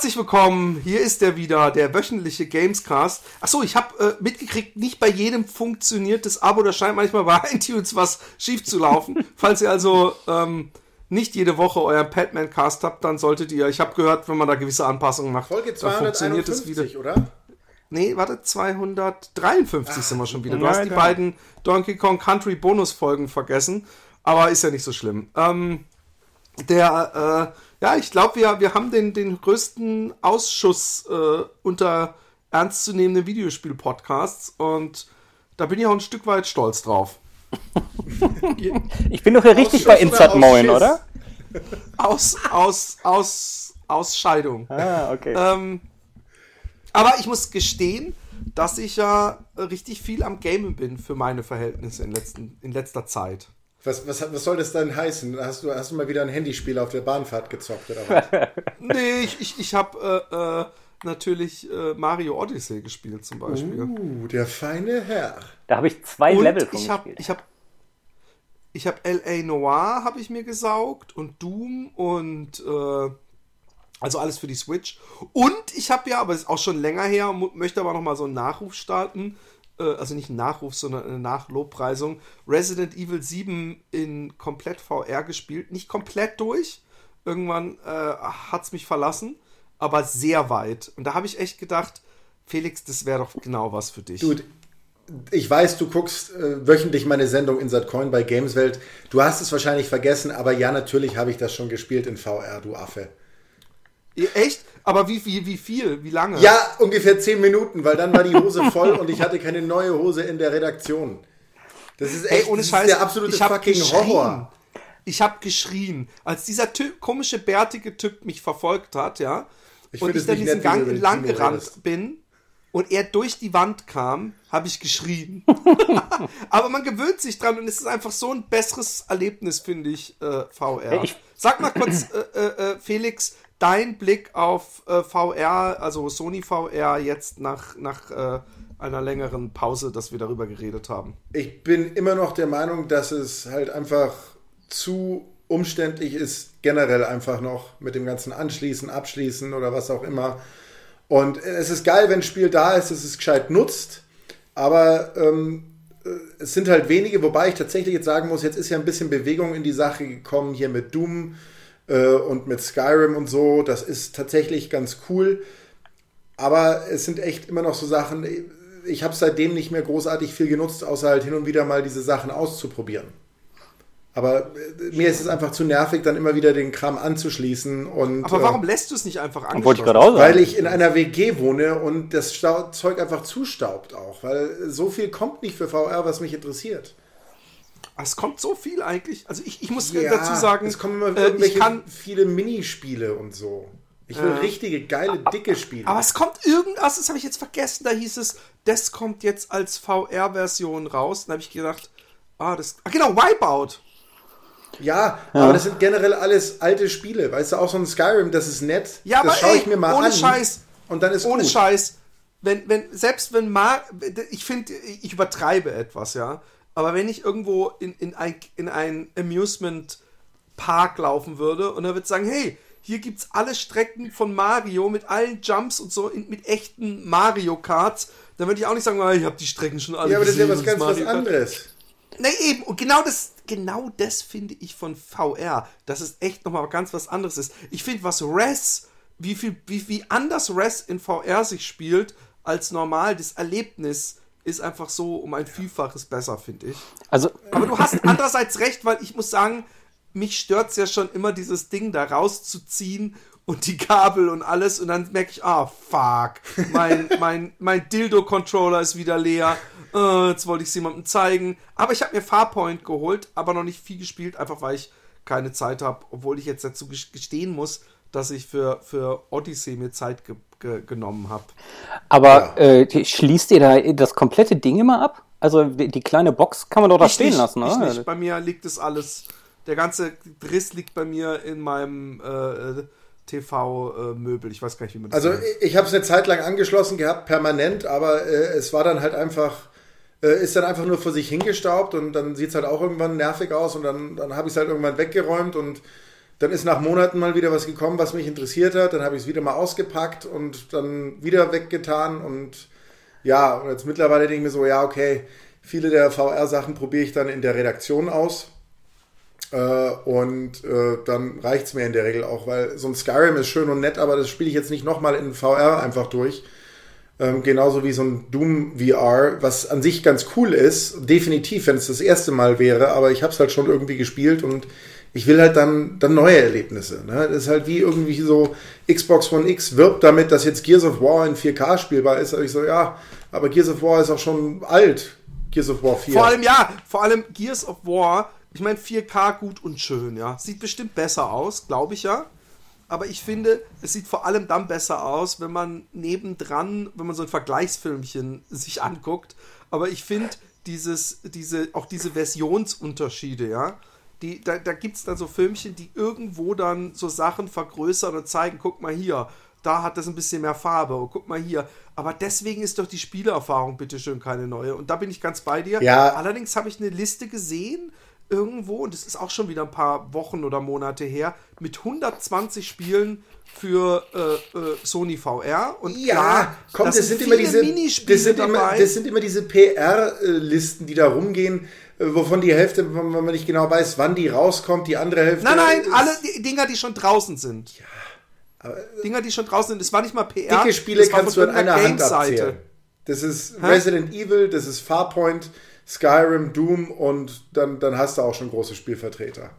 Herzlich willkommen, hier ist er wieder, der wöchentliche Gamescast. Achso, ich habe äh, mitgekriegt, nicht bei jedem funktioniert das Abo, da scheint manchmal bei iTunes was schief zu laufen. Falls ihr also ähm, nicht jede Woche euren Padman-Cast habt, dann solltet ihr, ich habe gehört, wenn man da gewisse Anpassungen macht, Folge dann funktioniert es wieder. oder? Nee, warte, 253 Ah, sind wir schon wieder. Du ja, hast die ja. beiden Donkey Kong Country Bonusfolgen vergessen, aber ist ja nicht so schlimm. Ähm, der, äh, ja, ich glaube, wir, wir haben den, den größten Ausschuss äh, unter ernstzunehmenden Videospiel-Podcasts und da bin ich auch ein Stück weit stolz drauf. Ich bin doch hier richtig bei Insert oder Moin, oder? Aus, aus, aus, Ausscheidung. Ah, okay. Ähm, aber ich muss gestehen, dass ich ja richtig viel am Gamen bin für meine Verhältnisse in, letzten, in letzter Zeit. Was, was, was soll das denn heißen? Hast du, hast du mal wieder ein Handyspiel auf der Bahnfahrt gezockt oder was? Nee, ich, ich, ich habe äh, äh, natürlich äh, Mario Odyssey gespielt zum Beispiel. Uh, der feine Herr. Da habe ich zwei Und Level von ich habe gespielt. ich hab, ich hab L.A. Noir habe ich mir gesaugt und Doom und äh, also alles für die Switch. Und ich habe ja, aber ist auch schon länger her, möchte aber noch mal so einen Nachruf starten. Äh, also nicht einen Nachruf, sondern eine Nachlobpreisung. Resident Evil 7 in komplett VR gespielt. Nicht komplett durch. Irgendwann äh, hat es mich verlassen, aber sehr weit. Und da habe ich echt gedacht, Felix, das wäre doch genau was für dich. Dude, ich weiß, du guckst äh, wöchentlich meine Sendung Insert Coin bei Gameswelt. Du hast es wahrscheinlich vergessen, aber ja, natürlich habe ich das schon gespielt in VR, du Affe. Echt? Aber wie, wie, wie viel? Wie lange? Ja, ungefähr zehn Minuten, weil dann war die Hose voll und ich hatte keine neue Hose in der Redaktion. Das ist echt Ey, ohne das Scheiß. ist der absolute fucking geschrien. Horror. Ich habe geschrien, als dieser typ, komische bärtige Typ mich verfolgt hat, ja. Ich und ich dann diesen nett, Gang entlang gerannt bin und er durch die Wand kam, habe ich geschrien. Aber man gewöhnt sich dran und es ist einfach so ein besseres Erlebnis, finde ich, äh, VR. Ich- Sag mal kurz, äh, äh, äh, Felix, dein Blick auf äh, VR, also Sony VR, jetzt nach, nach äh, einer längeren Pause, dass wir darüber geredet haben. Ich bin immer noch der Meinung, dass es halt einfach zu umständlich ist, generell einfach noch mit dem ganzen Anschließen, Abschließen oder was auch immer. Und es ist geil, wenn ein Spiel da ist, dass es gescheit nutzt, aber ähm, äh, es sind halt wenige, wobei ich tatsächlich jetzt sagen muss, jetzt ist ja ein bisschen Bewegung in die Sache gekommen, hier mit Doom äh, und mit Skyrim und so. Das ist tatsächlich ganz cool. Aber es sind echt immer noch so Sachen, ich habe seitdem nicht mehr großartig viel genutzt, außer halt hin und wieder mal diese Sachen auszuprobieren. Aber äh, mir ist es einfach zu nervig, dann immer wieder den Kram anzuschließen. Und, Aber äh, warum lässt du es nicht einfach angeschlossen? Wollte ich gerade auch sagen. weil ich in einer WG wohne und das Zeug einfach zustaubt auch. Weil so viel kommt nicht für VR, was mich interessiert. Es kommt so viel eigentlich. Also ich, ich muss Ja, dazu sagen, es kommen immer äh, ich kann, viele Minispiele und so. Ich will Ja. richtige, geile, dicke Spiele. aber es kommt irgendwas, das habe ich jetzt vergessen, da hieß es, das kommt jetzt als VR-Version raus. Dann habe ich gedacht, ah, das, ah, genau, Wipeout. ja, aber das sind generell alles alte Spiele. Weißt du, auch so ein Skyrim, das ist nett. Ja, das aber schaue ich mir mal ohne an. Scheiß, Und dann ist ohne gut. Scheiß, wenn, wenn, selbst wenn Mar ich finde, ich übertreibe etwas, ja, aber wenn ich irgendwo in, in ein, in ein Amusement Park laufen würde und er wird sagen, hey, hier gibt's alle Strecken von Mario mit allen Jumps und so in, mit echten Mario Karts, dann würde ich auch nicht sagen, ah, ich habe die Strecken schon alle Ja, aber das ist ja gesehen, was ganz was anderes. Nee, eben. Und genau das, genau das finde ich von VR, dass es echt nochmal ganz was anderes ist. Ich finde, was Res, wie viel, wie, wie anders Res in VR sich spielt als normal, das Erlebnis ist einfach so um ein Vielfaches besser, finde ich. Also, Aber du hast andererseits recht, weil ich muss sagen, mich stört's ja schon immer, dieses Ding da rauszuziehen und die Kabel und alles und dann merke ich, ah, fuck, mein, mein, mein Dildo-Controller ist wieder leer. Äh, jetzt wollte ich es jemandem zeigen. Aber ich habe mir Farpoint geholt, aber noch nicht viel gespielt, einfach weil ich keine Zeit habe, obwohl ich jetzt dazu ges- gestehen muss, dass ich für, für Odyssey mir Zeit ge ge genommen habe. aber äh, die- schließt ihr da das komplette Ding immer ab? Also die, die kleine Box kann man doch da Ich stehen nicht, lassen, ich oder? nicht. Bei mir liegt es alles, der ganze Driss liegt bei mir in meinem äh, TV-Möbel. ich weiß gar nicht, wie man das Also nennt. ich habe es eine Zeit lang angeschlossen gehabt, permanent, aber äh, es war dann halt einfach, äh, ist dann einfach nur vor sich hingestaubt und dann sieht es halt auch irgendwann nervig aus und dann, dann habe ich es halt irgendwann weggeräumt und Dann ist nach Monaten mal wieder was gekommen, was mich interessiert hat. Dann habe ich es wieder mal ausgepackt und dann wieder weggetan. Und ja, und jetzt mittlerweile denke ich mir so, ja, okay, viele der VR-Sachen probiere ich dann in der Redaktion aus. Äh, und äh, dann reicht es mir in der Regel auch, weil so ein Skyrim ist schön und nett, aber das spiele ich jetzt nicht nochmal in VR einfach durch. Ähm, genauso wie so ein Doom VR, was an sich ganz cool ist. Definitiv, wenn es das erste Mal wäre, aber ich habe es halt schon irgendwie gespielt und ich will halt dann, dann neue Erlebnisse. Ne? Das ist halt wie irgendwie so, Xbox One X wirbt damit, dass jetzt Gears of War in 4K spielbar ist. Aber ich so, ja, aber Gears of War ist auch schon alt. Gears of War 4. Vor allem, ja, vor allem Gears of War, ich meine 4K gut und schön, ja. Sieht bestimmt besser aus, glaube ich ja. Aber ich finde, es sieht vor allem dann besser aus, wenn man nebendran, wenn man so ein Vergleichsfilmchen sich anguckt. Aber ich finde, dieses, diese, auch diese Versionsunterschiede, ja, die, da, da gibt es dann so Filmchen, die irgendwo dann so Sachen vergrößern und zeigen, guck mal hier, da hat das ein bisschen mehr Farbe, und guck mal hier. Aber deswegen ist doch die Spielerfahrung bitteschön keine neue. Und da bin ich ganz bei dir. Ja. Allerdings habe ich eine Liste gesehen, irgendwo, und das ist auch schon wieder ein paar Wochen oder Monate her, mit 120 Spielen für äh, äh, Sony VR. Und Ja, klar, komm, da das sind immer diese, das sind immer, dabei. das sind immer diese PR-Listen, die da rumgehen, äh, wovon die Hälfte, wenn man nicht genau weiß, wann die rauskommt, die andere Hälfte. nein, nein, alle Dinger, die schon draußen sind. Dinger, die schon draußen sind. Das war nicht mal PR. Dicke Spiele kannst du an einer Hand abzählen. Das ist Resident Evil, das ist Farpoint, Skyrim, Doom und dann, dann hast du auch schon große Spielvertreter.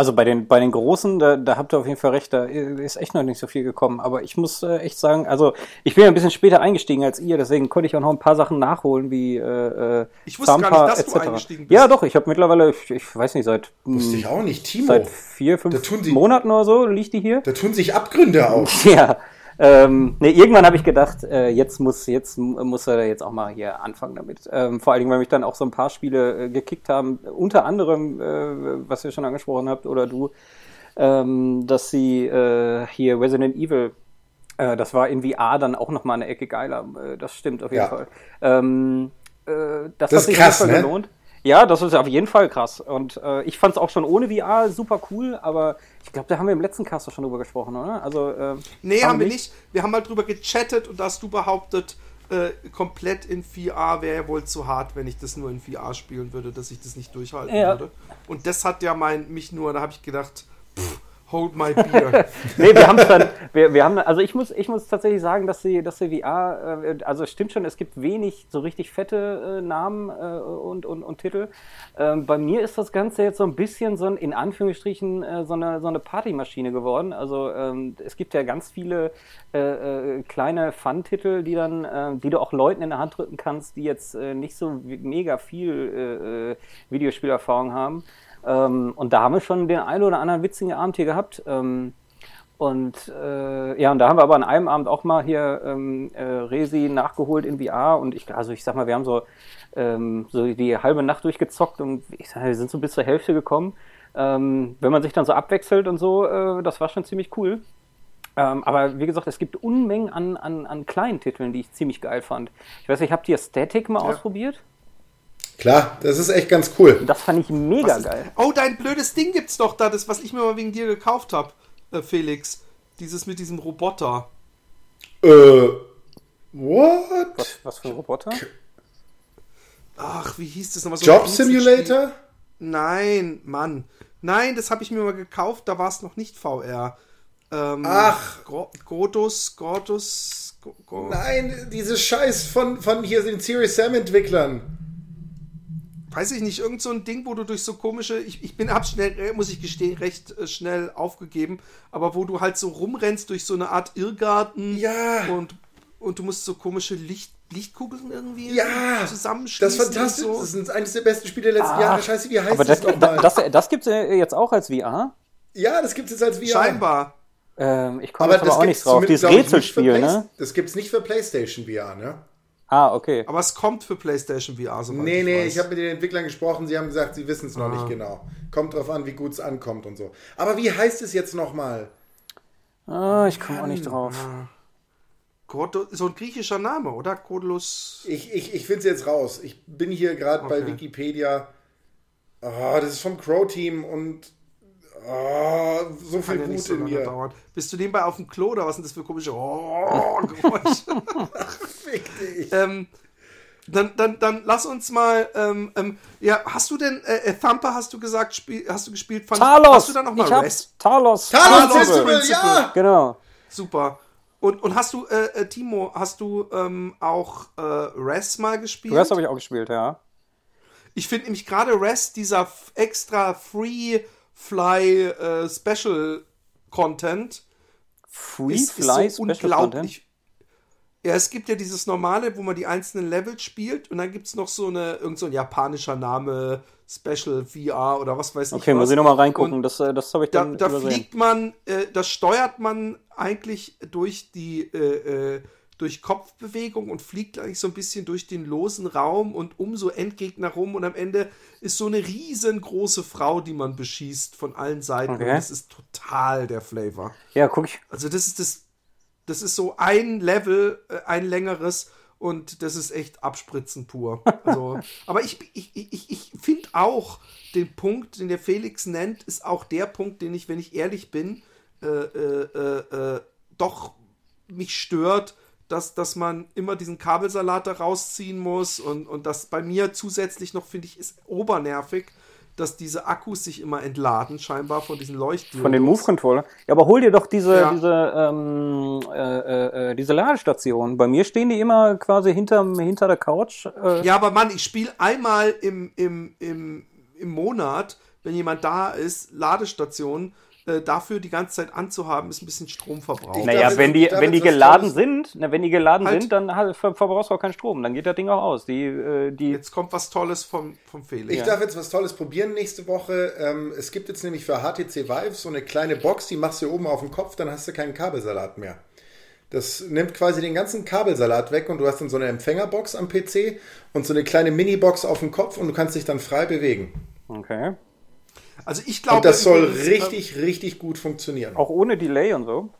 Also bei den, bei den Großen, da, da habt ihr auf jeden Fall recht, da ist echt noch nicht so viel gekommen. Aber ich muss äh, echt sagen, also ich bin ja ein bisschen später eingestiegen als ihr, deswegen konnte ich auch noch ein paar Sachen nachholen, wie äh, äh, Ich wusste gar Zampa nicht, dass du etc.. eingestiegen bist. Ja, doch, ich habe mittlerweile, ich, ich weiß nicht, seit, Wusste hm, ich auch nicht, Timo. seit vier, fünf tun sie- Monaten oder so liegt die hier. Da tun sich Abgründe auf. Ja. Ähm, nee, irgendwann habe ich gedacht, äh, jetzt muss jetzt muss er jetzt auch mal hier anfangen damit. Ähm, vor allen Dingen, weil mich dann auch so ein paar Spiele äh, gekickt haben, unter anderem, äh, was ihr schon angesprochen habt oder du, ähm, dass sie äh, hier Resident Evil, äh, das war in VR dann auch noch mal eine Ecke geiler. Äh, das stimmt auf jeden Ja. Fall. Ähm, äh, das, Das hat ist sich krass, ne? gelohnt. Ja, das ist auf jeden Fall krass. Und äh, ich fand es auch schon ohne VR super cool, aber ich glaube, da haben wir im letzten Cast schon drüber gesprochen, oder? Also, äh, Nee, haben wir nicht. Wir haben mal drüber gechattet und da hast du behauptet, äh, komplett in VR wäre ja wohl zu hart, wenn ich das nur in VR spielen würde, dass ich das nicht durchhalten Ja. würde. Und das hat ja mein, mich nur, da habe ich gedacht, pff, hold my beer. nee, wir haben dann, wir, wir haben, also ich muss, ich muss tatsächlich sagen, dass sie, dass sie VR, äh, also stimmt schon, es gibt wenig so richtig fette äh, Namen äh, und, und, und Titel. Ähm, bei mir ist das Ganze jetzt so ein bisschen so ein, in Anführungsstrichen, äh, so eine, so eine Partymaschine geworden. Also ähm, es gibt ja ganz viele äh, äh, kleine Fun-Titel, die dann, äh, die du auch Leuten in der Hand drücken kannst, die jetzt äh, nicht so mega viel äh, äh, Videospielerfahrung haben. Ähm, und da haben wir schon den einen oder anderen witzigen Abend hier gehabt. Ähm, und äh, ja, und da haben wir aber an einem Abend auch mal hier ähm, äh, Resi nachgeholt in VR und ich, also ich sag mal, wir haben so, ähm, so die halbe Nacht durchgezockt und ich sag, wir sind so bis zur Hälfte gekommen. Ähm, wenn man sich dann so abwechselt und so, äh, das war schon ziemlich cool. Ähm, aber wie gesagt, es gibt Unmengen an, an, an kleinen Titeln, die ich ziemlich geil fand. Ich weiß nicht, habt ihr Static mal ausprobiert? Klar, das ist echt ganz cool. Das fand ich mega geil. Oh, dein blödes Ding gibt's doch da, das, was ich mir mal wegen dir gekauft habe, äh, Felix. Dieses mit diesem Roboter. Äh, what? Was, was für ein Roboter? Ach, wie hieß das nochmal? So Job. Simulator? Nein, Mann. Nein, das habe ich mir mal gekauft, da war es noch nicht VR. Ähm, Ach. Gro- Godus, Godus. Go- Go- Nein, dieses Scheiß von, von hier den Series Sam Entwicklern. Weiß ich nicht, irgend so ein Ding, wo du durch so komische. Ich, ich bin hab's schnell, äh, muss ich gestehen, recht äh, schnell aufgegeben, aber wo du halt so rumrennst durch so eine Art Irrgarten. Ja. Und, und du musst so komische Licht, Lichtkugeln irgendwie Ja, zusammenschließen. das ist fantastisch. so. Das ist eines der besten Spiele der letzten Ah, Jahre. Scheiße, wie heißt Aber das, das, nochmal? das, das, gibt es jetzt auch als VR. ja, das gibt es jetzt als VR. Scheinbar. Ähm, ich komme jetzt aber auch nicht drauf. Dieses Rätselspiel, ne? Das gibt es nicht für PlayStation VR, ne? Ah, okay. Aber es kommt für PlayStation VR, soweit Nee, ich nee, weiß. ich habe mit den Entwicklern gesprochen, sie haben gesagt, sie wissen es noch Ah. nicht genau. Kommt drauf an, wie gut es ankommt und so. Aber wie heißt es jetzt nochmal? Ah, ich komme auch nicht drauf. So ein griechischer Name, oder? Kodlos. Ich, ich, ich finde es jetzt raus. Ich bin hier gerade bei Okay. Wikipedia. Ah, das ist vom Crow-Team und Oh, so viel Kann ja nicht Wut so in lange mir. dauern. Bist du nebenbei auf dem Klo oder was sind das für komische oh, Geräusche? Fick dich. ähm, dann, dann, dann lass uns mal. Ähm, ähm, ja, hast du denn äh, äh, Thumper? Hast du gesagt? Spiel, hast du gespielt? Fand, Talos! Hast du dann noch mal ich Rest? Talos! Talos Talos Festival, Principle. ja! Genau. Super. Und, und hast du, äh, äh, Timo, hast du ähm, auch äh, Res mal gespielt? Rest habe ich auch gespielt, ja. Ich finde nämlich gerade Res, dieser extra Free Fly äh, Special Content, Free ist, Fly ist so Special Content. Ja, es gibt ja dieses normale, wo man die einzelnen Levels spielt und dann gibt es noch so eine, irgend so ein japanischer Name, Special VR oder was weiß ich Okay, was. muss ich nochmal reingucken. Und Das, äh, das habe ich da, dann da übersehen. fliegt man, äh, das steuert man eigentlich durch die äh, äh, durch Kopfbewegung und fliegt eigentlich so ein bisschen durch den losen Raum und um so Endgegner rum und am Ende ist so eine riesengroße Frau, die man beschießt von allen Seiten Okay. und das ist total der Flavor. Ja, guck ich. Also das ist das, das ist so ein Level, äh, ein längeres und das ist echt Abspritzen pur. Also, aber ich, ich, ich, ich finde auch den Punkt, den der Felix nennt, ist auch der Punkt, den ich, wenn ich ehrlich bin, äh, äh, äh, äh, doch mich stört, dass, dass man immer diesen Kabelsalat da rausziehen muss und, und das bei mir zusätzlich noch, finde ich, ist obernervig, dass diese Akkus sich immer entladen, scheinbar von diesen Leuchtdioden. Von den Move-Controller. Ja, aber hol dir doch diese, Ja. diese, ähm, äh, äh, äh, diese Ladestation. Bei mir stehen die immer quasi hinterm, hinter der Couch. Äh, Ja, aber Mann, ich spiele einmal im, im, im, im Monat, wenn jemand da ist, Ladestationen, äh, dafür die ganze Zeit anzuhaben, ist ein bisschen Stromverbrauch. Naja, wenn die, wenn die geladen sind, na, wenn die geladen Halt. sind, dann halt, ver verbrauchst du auch keinen Strom. Dann geht das Ding auch aus. Die, äh, die, Jetzt kommt was Tolles vom, vom Felix. Ich darf jetzt was Tolles probieren nächste Woche. Ähm, es gibt jetzt nämlich für HTC Vive so eine kleine Box, die machst du oben auf den Kopf, dann hast du keinen Kabelsalat mehr. Das nimmt quasi den ganzen Kabelsalat weg und du hast dann so eine Empfängerbox am PC und so eine kleine Mini-Box auf dem Kopf und du kannst dich dann frei bewegen. okay. Also ich glaube, Und das soll übrigens, äh, richtig, richtig gut funktionieren. Auch ohne Delay und so.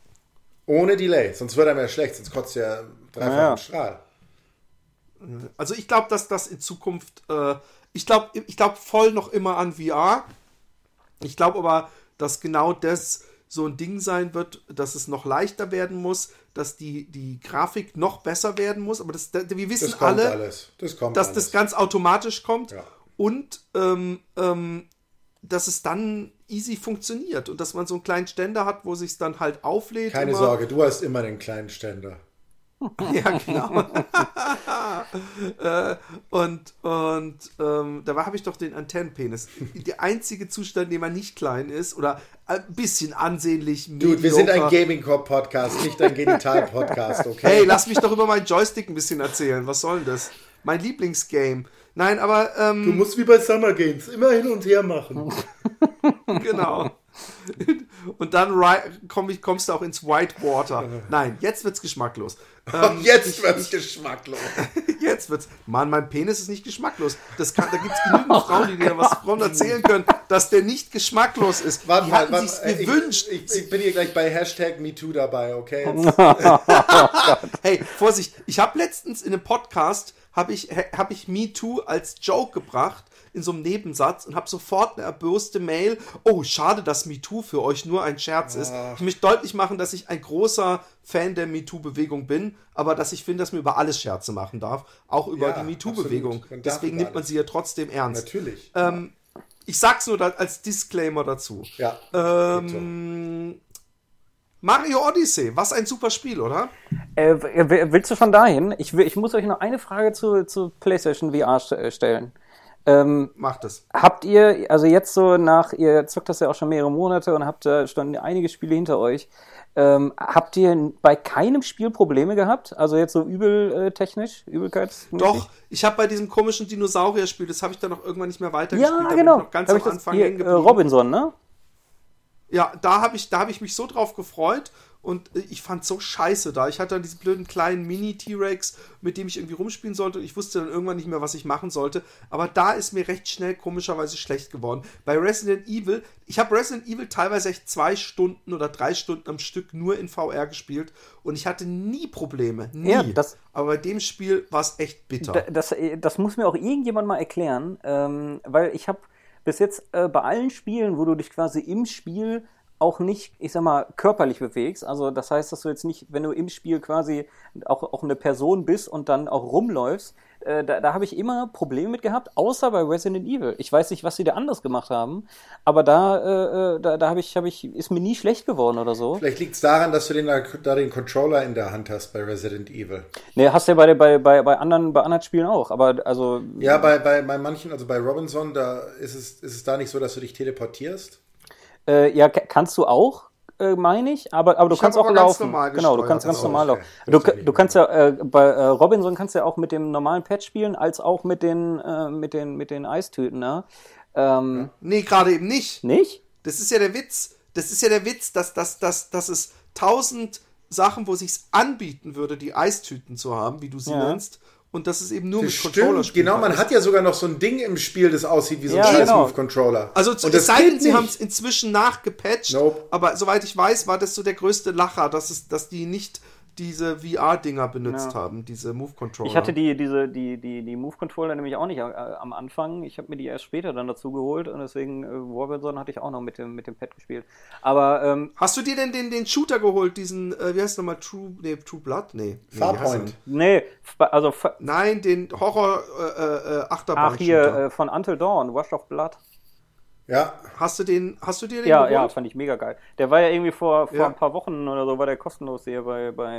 Ohne Delay. Sonst wird er mehr schlecht, sonst kotzt er dreifach Ja. einen Strahl. Also ich glaube, dass das in Zukunft, äh, ich glaube, ich glaube voll noch immer an VR. Ich glaube aber, dass genau das so ein Ding sein wird, dass es noch leichter werden muss, dass die, die Grafik noch besser werden muss. Aber das, wir wissen Das kommt alle, alles. Das kommt dass alles. das ganz automatisch kommt Ja. und ähm, ähm, dass es dann easy funktioniert und dass man so einen kleinen Ständer hat, wo sich dann halt auflädt. Keine immer. Sorge, du hast immer den kleinen Ständer. Ja, genau. äh, und und ähm, da habe ich doch den Antennenpenis. Der einzige Zustand, in dem man nicht klein ist oder ein bisschen ansehnlich. Dude, wir sind ein mediocre. Gaming-Podcast, nicht ein Genital-Podcast, okay? Hey, lass mich doch über meinen Joystick ein bisschen erzählen. Was soll denn das? Mein Lieblingsgame. Nein, aber ähm, Du musst wie bei Summer Games immer hin und her machen. genau. Und dann komm ich, kommst du auch ins Whitewater. Nein, jetzt wird's geschmacklos. Ähm, Jetzt wird's geschmacklos. Jetzt wird's. Mann, mein Penis ist nicht geschmacklos. Das kann, da gibt's genügend Frauen, die dir was Frauen erzählen können, dass der nicht geschmacklos ist. Warte die mal, warte, sich's gewünscht. Ich, ich, ich bin hier gleich bei Hashtag MeToo dabei, okay? Jetzt, Hey, Vorsicht, ich habe letztens in einem Podcast habe ich habe ich Me Too als Joke gebracht in so einem Nebensatz und habe sofort eine erbürste Mail. Oh, schade, dass Me Too für euch nur ein Scherz ist. Ich möchte deutlich machen, dass ich ein großer Fan der Me Too Bewegung bin, aber dass ich finde, dass man über alles Scherze machen darf, auch über Ja, die Me Too Bewegung. absolut. Man darf Deswegen nimmt man sie ja trotzdem ernst. natürlich. Ähm, ich sag's nur da als Disclaimer dazu. ja. Ähm, Mario Odyssey, was ein super Spiel, oder? Äh, willst du schon dahin? Ich, will, ich muss euch noch eine Frage zu, zu PlayStation VR äh, stellen. Ähm, Macht es. habt ihr, also jetzt so nach, ihr zockt das ja auch schon mehrere Monate und habt da schon einige Spiele hinter euch. Ähm, habt ihr bei keinem Spiel Probleme gehabt? Also jetzt so übeltechnisch, Übelkeits? Doch, ich habe bei diesem komischen Dinosaurier-Spiel, das habe ich dann noch irgendwann nicht mehr weitergespielt. Ja, da bin genau. Ich noch ganz hab am ich das, Anfang hier, äh. Robinson, ne? Ja, da habe ich, da hab ich mich so drauf gefreut und äh, ich fand so scheiße da. Ich hatte dann diesen blöden kleinen Mini-T-Rex, mit dem ich irgendwie rumspielen sollte und ich wusste dann irgendwann nicht mehr, was ich machen sollte. Aber da ist mir recht schnell komischerweise schlecht geworden. Bei Resident Evil, ich habe Resident Evil teilweise echt zwei Stunden oder drei Stunden am Stück nur in VR gespielt und ich hatte nie Probleme. Nie. Ja, das- Aber bei dem Spiel war es echt bitter. Da- Das, das muss mir auch irgendjemand mal erklären, ähm, weil ich habe bis jetzt äh, bei allen Spielen, wo du dich quasi im Spiel auch nicht, ich sag mal, körperlich bewegst. Also das heißt, dass du jetzt nicht, wenn du im Spiel quasi auch, auch eine Person bist und dann auch rumläufst, äh, da, da habe ich immer Probleme mit gehabt, außer bei Resident Evil. Ich weiß nicht, was sie da anders gemacht haben, aber da, äh, äh da, da habe ich, hab ich, ist mir nie schlecht geworden oder so. Vielleicht liegt es daran, dass du den, da den Controller in der Hand hast bei Resident Evil. Nee, hast du ja bei, bei, bei, bei, anderen, bei anderen Spielen auch, aber also. Ja, bei, bei, bei manchen, also bei Robinson, da ist es, ist es da nicht so, dass du dich teleportierst. Äh, ja, kannst du auch, äh, meine ich, aber, aber du ich kannst auch laufen. Genau, du kannst ganz also, normal okay. laufen. Du, du kannst ja äh, bei äh, Robinson kannst ja auch mit dem normalen Pad spielen, als auch mit den äh, mit den mit den Eistüten, ne? Ähm. Nee, gerade eben nicht. Nicht? Das ist ja der Witz. Das ist ja der Witz, dass, dass, dass, dass es tausend Sachen, wo sich's anbieten würde, die Eistüten zu haben, wie du sie ja. nennst, und das ist eben nur das mit Controller stimmt, Genau, man hat ja sogar noch so ein Ding im Spiel, das aussieht wie so ein ja, genau. Move-Controller. Also und es sei denn, sie haben es inzwischen nachgepatcht, nope. aber soweit ich weiß, war das so der größte Lacher, dass, es, dass die nicht diese VR-Dinger benutzt ja. haben, diese Move-Controller. Ich hatte die, diese, die, die, die Move-Controller nämlich auch nicht äh, am Anfang. Ich habe mir die erst später dann dazu geholt und deswegen äh, Warzone hatte ich auch noch mit dem, mit dem Pad gespielt. Aber ähm, Hast du dir denn den, den Shooter geholt, diesen, äh, wie heißt nochmal, True, nee, True Blood? Nee. Farpoint. Nee, also Nein, den Horror äh, äh, Achterbahn. Ach hier, äh, von Until Dawn, Wash of Blood. Ja. Hast du den, hast du dir den Ja, geholt? ja, fand ich mega geil. Der war ja irgendwie vor, vor ja. ein paar Wochen oder so, war der kostenlos hier bei, bei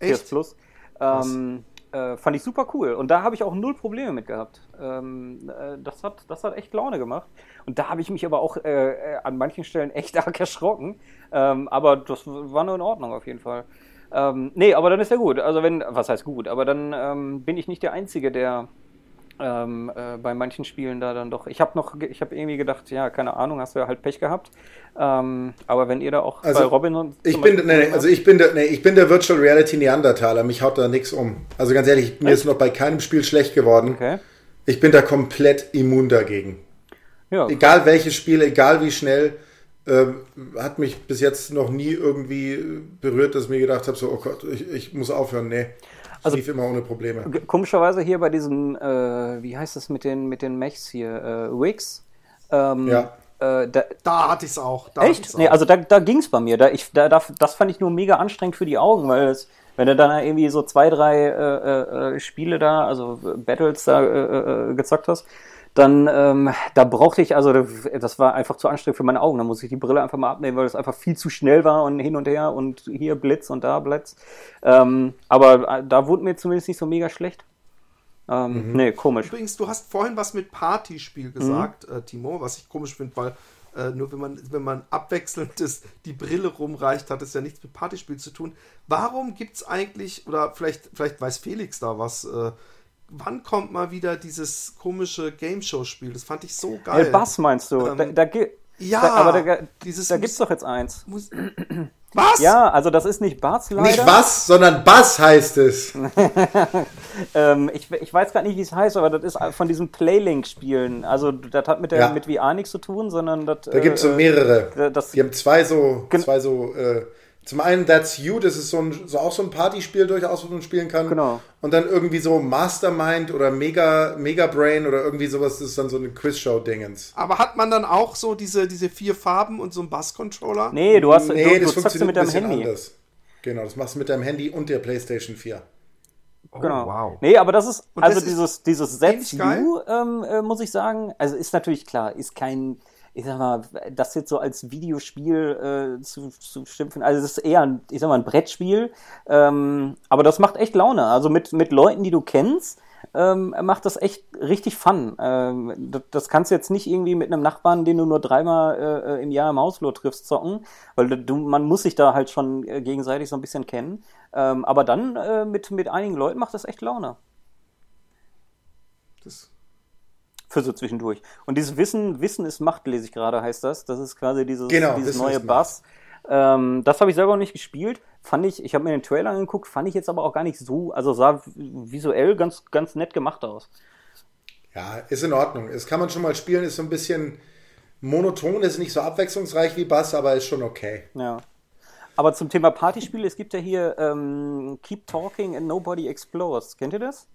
äh, äh, PS Plus. Ähm, äh, fand ich super cool. Und da habe ich auch null Probleme mit gehabt. Ähm, äh, das, hat, das hat echt Laune gemacht. Und da habe ich mich aber auch äh, äh an manchen Stellen echt arg erschrocken. Ähm, aber das war nur in Ordnung auf jeden Fall. Ähm, nee, aber dann ist ja gut. Also wenn, was heißt gut? Aber dann ähm, bin ich nicht der Einzige, der ähm, äh, bei manchen Spielen da dann doch. Ich habe noch, ich habe irgendwie gedacht, ja, keine Ahnung, hast du ja halt Pech gehabt. Ähm, aber wenn ihr da auch also, bei Robin ich bin, nee, also ich bin der, nee, ich bin der Virtual Reality Neandertaler. Mich haut da nichts um. Also ganz ehrlich, mir Echt? ist noch bei keinem Spiel schlecht geworden. Okay. Ich bin da komplett immun dagegen. Ja, egal welches Spiel, egal wie schnell. Ähm, hat mich bis jetzt noch nie irgendwie berührt, dass ich mir gedacht habe, so, oh Gott, ich, ich muss aufhören. Nee. Also, lief immer ohne Probleme. Komischerweise hier bei diesen, äh, wie heißt das mit den, mit den Mechs hier, äh, Wigs? Ähm, ja. Äh, da, da, hatte ich es auch. Da echt? Nee, also da, da ging es bei mir. Da, ich, da, das fand ich nur mega anstrengend für die Augen, weil es, wenn du dann irgendwie so zwei, drei äh, äh, Spiele da, also Battles da äh, gezockt hast, dann ähm, da brauchte ich, also das war einfach zu anstrengend für meine Augen. Da muss ich die Brille einfach mal abnehmen, weil es einfach viel zu schnell war und hin und her und hier Blitz und da Blitz. Ähm, aber äh, da wurde mir zumindest nicht so mega schlecht. Ähm, mhm. Nee, komisch. Übrigens, du hast vorhin was mit Partyspiel mhm. gesagt, mhm. äh, Timo, was ich komisch finde, weil äh, nur wenn man, wenn man abwechselnd ist, die Brille rumreicht, hat es ja nichts mit Partyspiel zu tun. Warum gibt es eigentlich, oder vielleicht, vielleicht weiß Felix da was, äh, wann kommt mal wieder dieses komische Game Show Spiel? Das fand ich so geil. El Bass meinst du? Ähm, da, da, ja, da, aber da, dieses da gibt's doch jetzt eins. Muss, was? Ja, also das ist nicht Bass leider. Nicht was, sondern Bass heißt es. ähm, ich, ich weiß gar nicht, wie es heißt, aber das ist von diesen Playlink-Spielen. Also das hat mit, der, ja. mit VR nichts zu tun, sondern das. Da gibt es so äh, mehrere. Das, Die haben zwei so, zwei so äh, zum einen That's You, das ist so, ein, so auch so ein Partyspiel durchaus, was man spielen kann. Genau. Und dann irgendwie so Mastermind oder Mega, Mega Brain oder irgendwie sowas, das ist dann so eine Quizshow-Dingens. Aber hat man dann auch so diese, diese vier Farben und so einen Bass-Controller? Nee, du hast nee, du, das du funktioniert mit deinem Handy. Anders. Genau, das machst du mit deinem Handy und der PlayStation 4. Oh, genau. Wow. Nee, aber das ist, und also das dieses, ist dieses That's You, ähm, äh, muss ich sagen, also ist natürlich klar, ist kein ich sag mal, das jetzt so als Videospiel äh, zu, zu schimpfen, also das ist eher, ein, ich sag mal, ein Brettspiel, ähm, aber das macht echt Laune. Also mit, mit Leuten, die du kennst, ähm, macht das echt richtig Fun. Ähm, das, das, kannst du jetzt nicht irgendwie mit einem Nachbarn, den du nur dreimal äh, im Jahr im Hausflur triffst, zocken, weil du, man muss sich da halt schon äh, gegenseitig so ein bisschen kennen. Ähm, aber dann äh, mit, mit einigen Leuten macht das echt Laune. Das für so zwischendurch. Und dieses Wissen, Wissen ist Macht, lese ich gerade, heißt das. Das ist quasi dieses, genau, dieses neue Bass. Ähm, das habe ich selber noch nicht gespielt. Fand ich, ich habe mir den Trailer angeguckt, fand ich jetzt aber auch gar nicht so, also sah visuell ganz, ganz nett gemacht aus. Ja, ist in Ordnung. Es kann man schon mal spielen, ist so ein bisschen monoton, ist nicht so abwechslungsreich wie Bass, aber ist schon okay. Ja. Aber zum Thema Partyspiele, es gibt ja hier ähm, Keep Talking and Nobody Explodes. Kennt ihr das?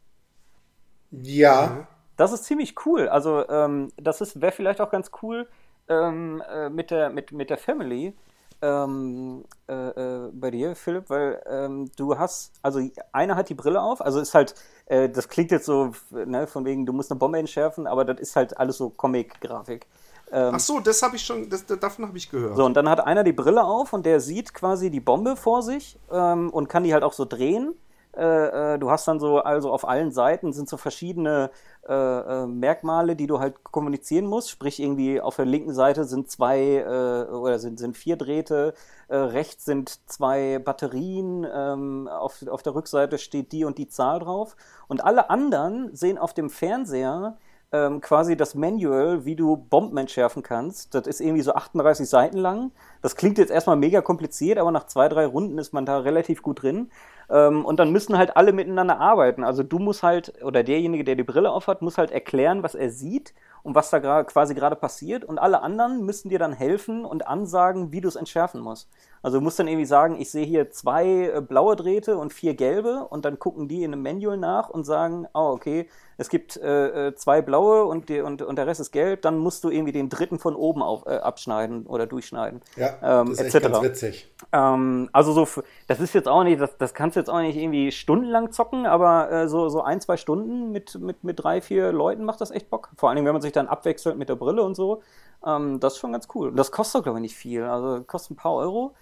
Ja. Das ist ziemlich cool. Also, ähm, das wäre vielleicht auch ganz cool ähm, äh, mit, der, mit, mit der Family. Ähm, äh, äh, bei dir, Philipp, weil ähm, du hast, also einer hat die Brille auf, also ist halt, äh, das klingt jetzt so, ne, von wegen, du musst eine Bombe entschärfen, aber das ist halt alles so Comic-Grafik. Ähm, Ach so, das habe ich schon, das, davon habe ich gehört. So, und dann hat einer die Brille auf und der sieht quasi die Bombe vor sich ähm, und kann die halt auch so drehen. Äh, äh, du hast dann so, also auf allen Seiten sind so verschiedene äh, äh, Merkmale, die du halt kommunizieren musst. Sprich, irgendwie auf der linken Seite sind zwei äh, oder sind, sind vier Drähte, äh, rechts sind zwei Batterien, ähm, auf, auf der Rückseite steht die und die Zahl drauf. Und alle anderen sehen auf dem Fernseher ähm, quasi das Manual, wie du Bomben entschärfen kannst. Das ist irgendwie so 38 Seiten lang. Das klingt jetzt erstmal mega kompliziert, aber nach zwei, drei Runden ist man da relativ gut drin. Ähm, und dann müssen halt alle miteinander arbeiten. Also du musst halt, oder derjenige, der die Brille aufhat, muss halt erklären, was er sieht und was da quasi gerade passiert. Und alle anderen müssen dir dann helfen und ansagen, wie du es entschärfen musst. Also du musst dann irgendwie sagen, ich sehe hier zwei äh, blaue Drähte und vier gelbe und dann gucken die in einem Manual nach und sagen, oh, okay, es gibt äh, äh, zwei blaue und, die, und, und der Rest ist gelb, dann musst du irgendwie den dritten von oben auf, äh, abschneiden oder durchschneiden. Ja, ähm, das ist echt ganz witzig. Ähm, also so, das ist jetzt auch nicht, das, das kannst du jetzt auch nicht irgendwie stundenlang zocken, aber äh, so, so ein, zwei Stunden mit, mit, mit drei, vier Leuten macht das echt Bock. Vor allem, wenn man sich dann abwechselt mit der Brille und so. Ähm, das ist schon ganz cool. Und das kostet, glaube ich, nicht viel. Also kostet ein paar Euro.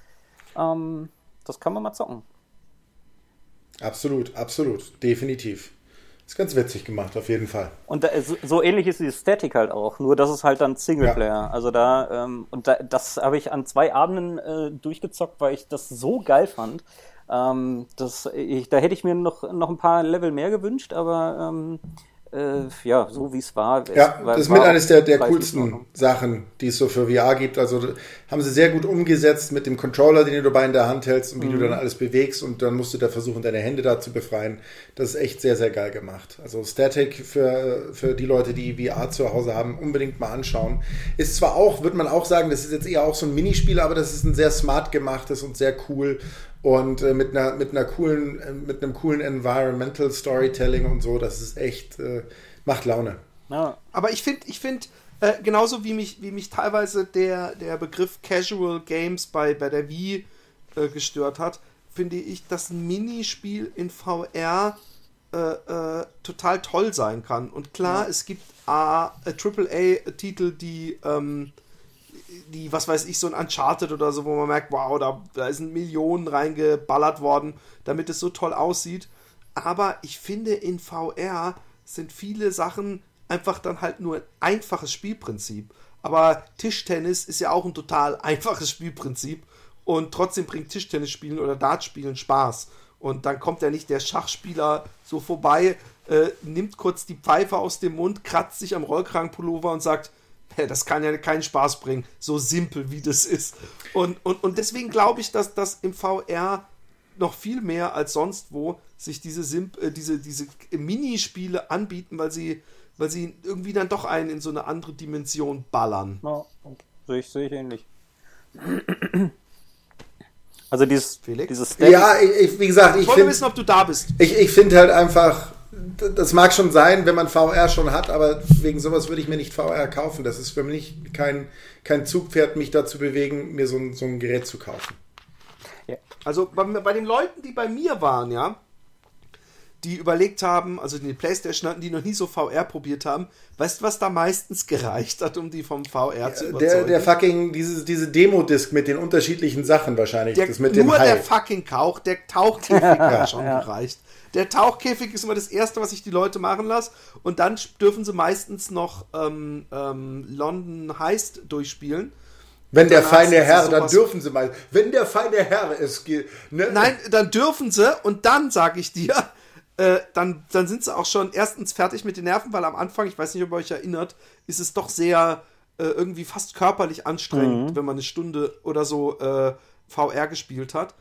Ähm, das kann man mal zocken. Absolut, absolut, definitiv. Ist ganz witzig gemacht, auf jeden Fall. Und da, so, so, ähnlich ist die Static halt auch, nur das ist halt dann Singleplayer. Ja. Also da, ähm, und da, das habe ich an zwei Abenden äh, durchgezockt, weil ich das so geil fand. Ähm, das, ich, da hätte ich mir noch, noch ein paar Level mehr gewünscht, aber ähm, äh, ja, so wie es war. Ja, das ist mit eines der, der coolsten Sachen, die es so für VR gibt. Also haben sie sehr gut umgesetzt mit dem Controller, den du dabei in der Hand hältst und wie mhm. du dann alles bewegst und dann musst du da versuchen, deine Hände da zu befreien. Das ist echt sehr, sehr geil gemacht. Also Static für, für die Leute, die VR zu Hause haben, unbedingt mal anschauen. Ist zwar auch, würde man auch sagen, das ist jetzt eher auch so ein Minispiel, aber das ist ein sehr smart gemachtes und sehr cool und äh, mit einer mit einer coolen äh, mit einem coolen Environmental Storytelling und so, das ist echt äh, macht Laune. Ja. Aber ich finde ich finde äh, genauso wie mich wie mich teilweise der der Begriff Casual Games bei bei der Wii äh, gestört hat, finde ich, dass ein Minispiel in VR äh, total toll sein kann. Und klar, ja. es gibt A, AAA-Titel, die ähm, die, was weiß ich, so ein Uncharted oder so, wo man merkt, wow, da, da sind Millionen reingeballert worden, damit es so toll aussieht. Aber ich finde, in VR sind viele Sachen einfach dann halt nur ein einfaches Spielprinzip. Aber Tischtennis ist ja auch ein total einfaches Spielprinzip. Und trotzdem bringt Tischtennis spielen oder Dartspielen Spaß. Und dann kommt ja nicht der Schachspieler so vorbei, äh, nimmt kurz die Pfeife aus dem Mund, kratzt sich am Rollkragenpullover und sagt, das kann ja keinen Spaß bringen, so simpel wie das ist. Und, und, und deswegen glaube ich, dass das im VR noch viel mehr als sonst wo sich diese, Simp äh, diese, diese Minispiele anbieten, weil sie, weil sie irgendwie dann doch einen in so eine andere Dimension ballern. Ja, sehe ich, sehe ich ähnlich. Also dieses, Felix? dieses Ja, ich, wie gesagt, ich, ich wollte find, wissen, ob du da bist. Ich, ich finde halt einfach, das mag schon sein, wenn man VR schon hat, aber wegen sowas würde ich mir nicht VR kaufen. Das ist für mich kein, kein Zugpferd, mich dazu bewegen, mir so ein, so ein Gerät zu kaufen. Ja. Also bei, bei den Leuten, die bei mir waren, ja, die überlegt haben, also die Playstation hatten, die noch nie so VR probiert haben, weißt du, was da meistens gereicht hat, um die vom VR ja, zu überzeugen? Der, der fucking, diese, diese Demo-Disc mit den unterschiedlichen Sachen wahrscheinlich. Der, das mit nur der fucking Kauch, der Tauchkäfig hat schon ja. gereicht. Der Tauchkäfig ist immer das Erste, was ich die Leute machen lasse. Und dann dürfen sie meistens noch ähm, ähm, London Heist durchspielen. Wenn der feine Herr, dann dürfen sie mal. Wenn der feine Herr es geht. Ne? Nein, dann dürfen sie und dann sage ich dir, äh, dann, dann sind sie auch schon erstens fertig mit den Nerven, weil am Anfang, ich weiß nicht, ob ihr euch erinnert, ist es doch sehr äh, irgendwie fast körperlich anstrengend, mhm. wenn man eine Stunde oder so äh, VR gespielt hat.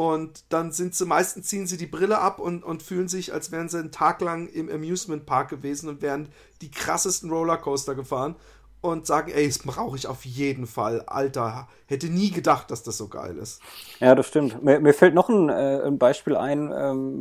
Und dann sind sie meistens ziehen sie die Brille ab und, und fühlen sich, als wären sie einen Tag lang im Amusement Park gewesen und wären die krassesten Rollercoaster gefahren und sagen, ey, das brauche ich auf jeden Fall. Alter, hätte nie gedacht, dass das so geil ist. Ja, das stimmt. Mir, mir fällt noch ein, äh, ein Beispiel ein, ähm,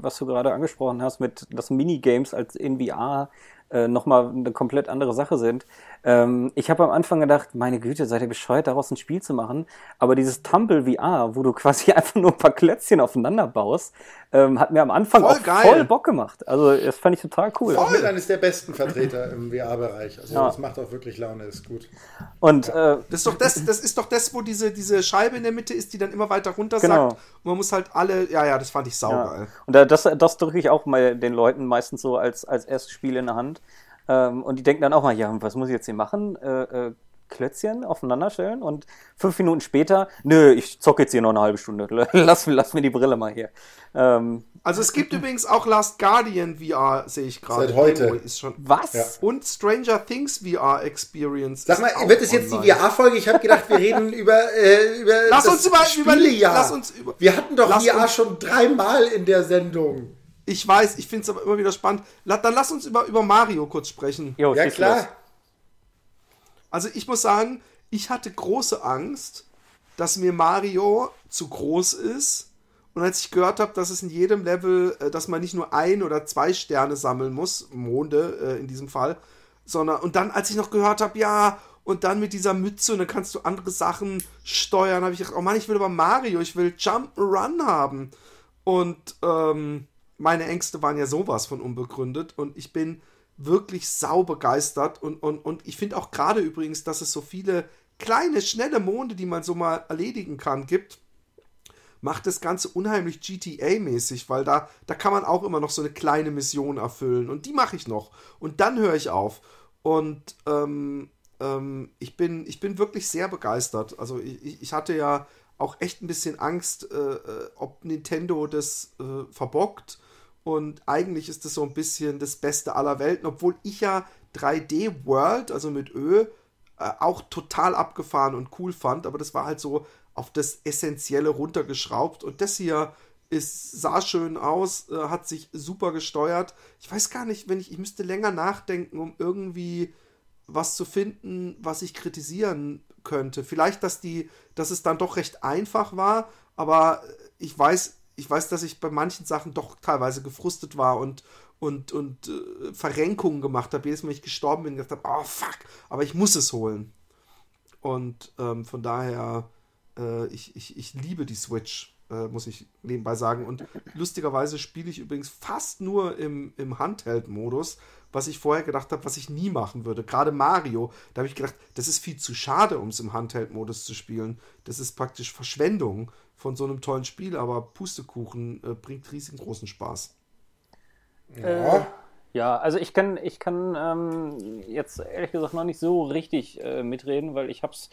was du gerade angesprochen hast, mit das Minigames als in VR äh, nochmal eine komplett andere Sache sind. Ähm, ich habe am Anfang gedacht, meine Güte, seid ihr bescheuert, daraus ein Spiel zu machen. Aber dieses Tumble VR, wo du quasi einfach nur ein paar Klötzchen aufeinander baust, ähm, hat mir am Anfang voll auch geil. voll Bock gemacht. Also das fand ich total cool. Voll mit eines der besten Vertreter im VR-Bereich. Also ja. das macht auch wirklich Laune, ist gut. Und ja. äh, das ist doch das, das ist doch das, wo diese, diese Scheibe in der Mitte ist, die dann immer weiter runter genau. Und man muss halt alle, ja, ja, das fand ich saugeil. Ja. Und das, das drücke ich auch mal den Leuten meistens so als, als erstes Spiel in der Hand. Ähm, und die denken dann auch mal, ja, was muss ich jetzt hier machen? Äh, äh, Klötzchen aufeinander stellen und fünf Minuten später, nö, ich zocke jetzt hier noch eine halbe Stunde. Lass, lass mir die Brille mal hier. Ähm, also es gibt übrigens auch Last Guardian VR, sehe ich gerade. Seit heute. Ist schon Was? Ja. Und Stranger Things VR Experience. Sag mal, wird es jetzt die VR-Folge? Ich habe gedacht, wir reden über, äh, über lass das uns über, Spielejahr. Lass uns über, wir hatten doch VR schon dreimal in der Sendung. Ich weiß, ich finde es aber immer wieder spannend. Dann lass uns über, über Mario kurz sprechen. Jo, ja, klar. Los. Also ich muss sagen, ich hatte große Angst, dass mir Mario zu groß ist. Und als ich gehört habe, dass es in jedem Level, äh, dass man nicht nur ein oder zwei Sterne sammeln muss, Monde äh, in diesem Fall, sondern, und dann, als ich noch gehört habe, ja, und dann mit dieser Mütze und dann kannst du andere Sachen steuern, habe ich gedacht, oh Mann, ich will aber Mario, ich will Jump'n'Run haben. Und ähm, meine Ängste waren ja sowas von unbegründet und ich bin wirklich sau begeistert und, und, und ich finde auch gerade übrigens, dass es so viele kleine, schnelle Monde, die man so mal erledigen kann, gibt, macht das Ganze unheimlich GTA-mäßig, weil da, da kann man auch immer noch so eine kleine Mission erfüllen und die mache ich noch. Und dann höre ich auf. Und ähm, ähm, ich, bin, ich bin wirklich sehr begeistert. Also ich, ich hatte ja auch echt ein bisschen Angst, äh, äh ob Nintendo das äh, verbockt und eigentlich ist das so ein bisschen das Beste aller Welten, obwohl ich ja 3D World, also mit Ö, äh, auch total abgefahren und cool fand, aber das war halt so auf das Essentielle runtergeschraubt und das hier ist, sah schön aus, äh, hat sich super gesteuert. Ich weiß gar nicht, wenn ich, ich müsste länger nachdenken, um irgendwie was zu finden, was ich kritisieren könnte. Vielleicht, dass die, dass es dann doch recht einfach war, aber ich weiß ich weiß, dass ich bei manchen Sachen doch teilweise gefrustet war und, und, und äh, Verrenkungen gemacht habe. Jedes Mal, wenn ich gestorben bin, gedacht habe, oh fuck, aber ich muss es holen. Und ähm, von daher, äh, ich, ich, ich liebe die Switch, äh, muss ich nebenbei sagen. Und lustigerweise spiele ich übrigens fast nur im, im Handheld-Modus, was ich vorher gedacht habe, was ich nie machen würde. Gerade Mario, da habe ich gedacht, das ist viel zu schade, um es im Handheld-Modus zu spielen. Das ist praktisch Verschwendung von so einem tollen Spiel, aber Pustekuchen äh, bringt riesengroßen Spaß. Ja. Äh, ja, also ich kann, ich kann ähm, jetzt ehrlich gesagt noch nicht so richtig äh, mitreden, weil ich hab's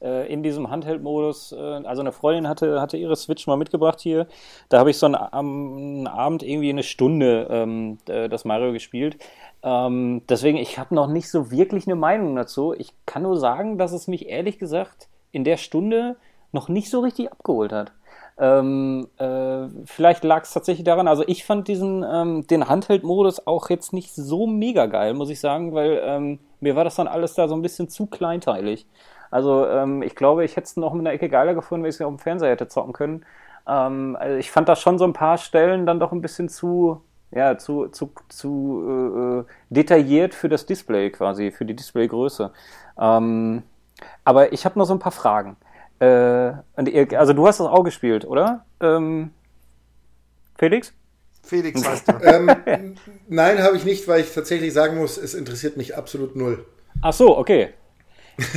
äh, in diesem Handheld-Modus, äh, also eine Freundin hatte, hatte ihre Switch mal mitgebracht hier. Da habe ich so einen, am Abend irgendwie eine Stunde ähm, das Mario gespielt. Ähm, deswegen, ich habe noch nicht so wirklich eine Meinung dazu. Ich kann nur sagen, dass es mich ehrlich gesagt in der Stunde noch nicht so richtig abgeholt hat. Ähm, äh, vielleicht lag es tatsächlich daran, also ich fand diesen, ähm, den Handheld-Modus auch jetzt nicht so mega geil, muss ich sagen, weil ähm, mir war das dann alles da so ein bisschen zu kleinteilig. Also ähm, ich glaube, ich hätte es noch mit einer Ecke geiler gefunden, wenn ich es auf dem Fernseher hätte zocken können. Ähm, also ich fand das schon so ein paar Stellen dann doch ein bisschen zu, ja, zu, zu, zu äh, äh detailliert für das Display quasi, für die Displaygröße. Ähm, aber ich habe noch so ein paar Fragen. Äh, also du hast das auch gespielt, oder? Ähm, Felix? Felix heißt du. ähm, nein, habe ich nicht, weil ich tatsächlich sagen muss, es interessiert mich absolut null. Ach so, okay.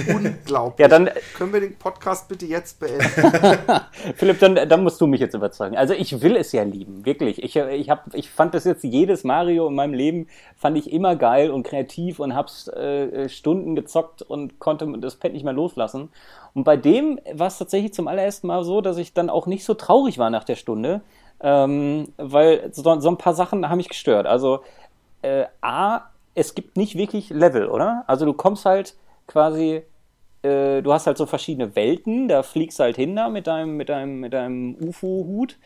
Unglaublich. Ja, dann können wir den Podcast bitte jetzt beenden. Philipp, dann, dann musst du mich jetzt überzeugen. Also ich will es ja lieben, wirklich. Ich, ich, hab, ich fand das jetzt jedes Mario in meinem Leben fand ich immer geil und kreativ und hab's äh, Stunden gezockt und konnte das Pad nicht mehr loslassen. Und bei dem war es tatsächlich zum allerersten Mal so, dass ich dann auch nicht so traurig war nach der Stunde, ähm, weil so, so ein paar Sachen haben mich gestört. Also äh, A, es gibt nicht wirklich Level, oder? Also du kommst halt quasi, äh, du hast halt so verschiedene Welten, da fliegst du halt hin da mit deinem, mit deinem, mit deinem UFO-Hut.